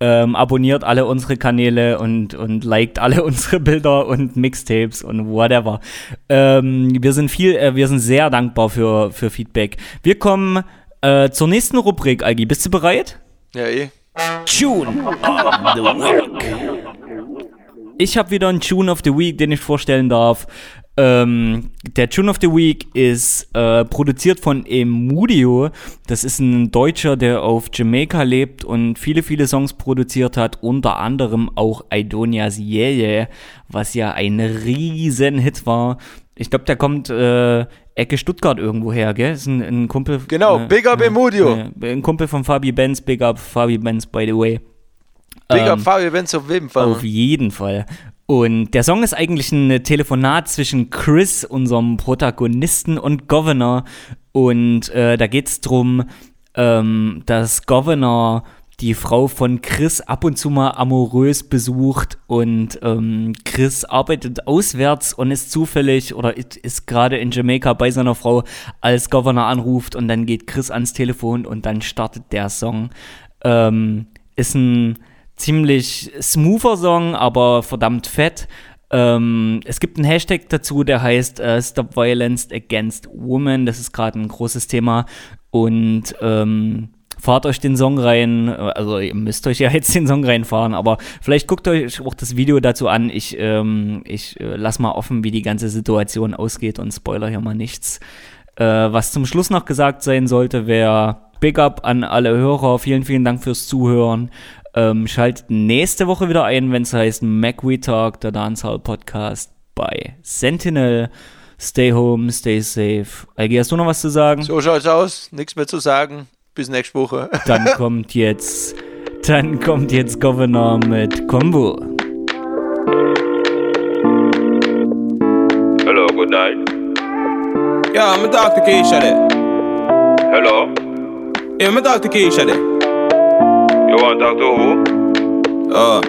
Ähm, abonniert alle unsere Kanäle und, und liked alle [laughs] unsere Bilder und Mixtapes und whatever. Ähm, wir sind viel, äh, wir sind sehr dankbar für, für Feedback. Wir kommen äh, zur nächsten Rubrik, Algi. Bist du bereit?
Ja, eh.
Tune of the Week. Ich habe wieder einen Tune of the Week, den ich vorstellen darf. Ähm, der Tune of the Week ist äh, produziert von Emudio. Das ist ein Deutscher, der auf Jamaika lebt und viele, viele Songs produziert hat. Unter anderem auch Aidonias Yeye, was ja ein riesen Hit war. Ich glaube, der kommt äh, Ecke Stuttgart irgendwo her, gell? Ist ein, ein Kumpel.
Genau,
äh,
Big Up
äh,
Emudio.
äh, ein Kumpel von Fabi Benz, Big Up Fabi Benz, by the way.
Big
Ähm,
up Fabio Benz auf jeden Fall.
auf jeden Fall. Und der Song ist eigentlich ein Telefonat zwischen Chris, unserem Protagonisten, und Governor. Und äh, da geht es darum, ähm, dass Governor die Frau von Chris ab und zu mal amorös besucht und ähm, Chris arbeitet auswärts und ist zufällig oder ist, gerade in Jamaika bei seiner Frau, als Governor anruft und dann geht Chris ans Telefon und dann startet der Song. Ähm, ist ein ziemlich smoother Song, aber verdammt fett. Ähm, es gibt einen Hashtag dazu, der heißt äh, Stop Violence Against Women. Das ist gerade ein großes Thema. Und ähm, fahrt euch den Song rein. Also ihr müsst euch ja jetzt den Song reinfahren, aber vielleicht guckt euch auch das Video dazu an. Ich, ähm, ich äh, lass mal offen, wie die ganze Situation ausgeht und spoiler hier mal nichts. Äh, was zum Schluss noch gesagt sein sollte, wäre Big Up an alle Hörer. Vielen, vielen Dank fürs Zuhören. Ähm, schaltet nächste Woche wieder ein, wenn es heißt Mac We Talk, der Dancehall Podcast bei Sentinel. Stay home, stay safe. Algi, hast du noch was zu sagen?
So schaut's aus. Nichts mehr zu sagen. Bis nächste Woche. [laughs]
Dann kommt jetzt, dann kommt jetzt Governor mit Combo.
Hello, good night.
Yeah, I'm Dr. Keisha there.
Hello.
Yeah, I'm Dr. Keisha there.
You want to talk to who?
Uh,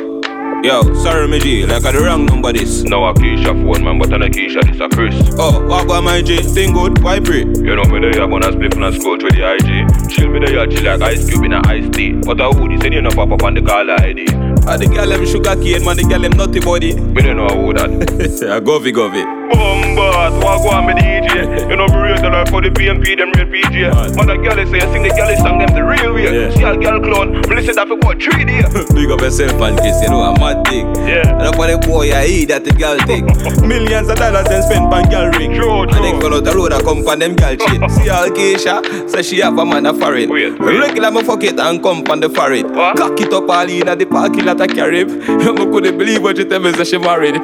yo, sorry, my G, like I the wrong number this.
No, a Keisha phone, man, but I a Keisha, this a Chris.
Oh, what about my G? Thing good? Why pray?
You know me there, wanna split and scroll through the IG. Chill me there, chill like ice cube in a iced tea. But a hoodie, send you no pop up on the caller ID.
Ah, the girl them sugar cane, man, the girl them naughty body.
Me don't know who that.
I go fi go fi.
Bombas, walk on me DJ. You know, me rate like for the PMP, them real PJ. A girl say, sing the girl song, them the real way.
Yeah.
See a girl clone, me listen that for what, three days. [laughs]
Big up yourself and kiss, you know, a mad thing.
Yeah.
And up on the boy, I eat that the girl thing. [laughs] Millions of dollars then spent on girl ring.
True,
And then go out the road and come on them girl shit. [laughs] See all Keisha, say she have a man a foreign. Regular me fuck it and come on the foreign. Cock it up all in at the parking lot of Carib. You couldn't believe what you tell me say she married.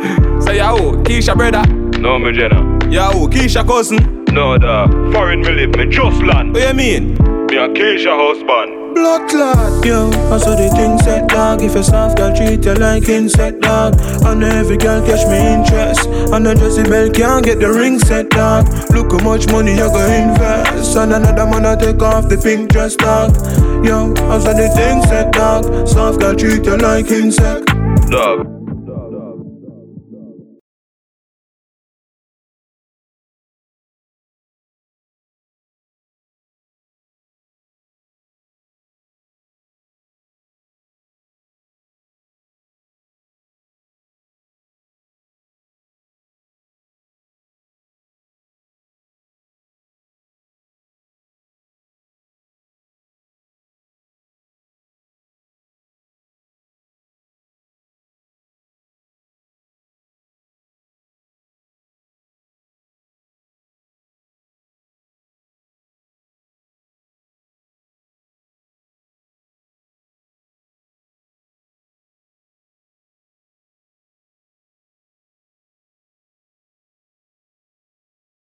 Say, yo, Keisha brother.
No, me Jenna.
Yo, Keisha cousin.
No, the foreign me live, me just land.
What you mean?
Me a Keisha husband.
Blood clot, yo, I saw the thing set dog. If a soft girl treat you like insect dog, and every girl catch me interest, and the Jesse Bell can't get the ring set dog. Look how much money you go invest, and another man I take off the pink dress dog. Yo, I saw the thing set dog. Soft girl treat you like insect.
Dog,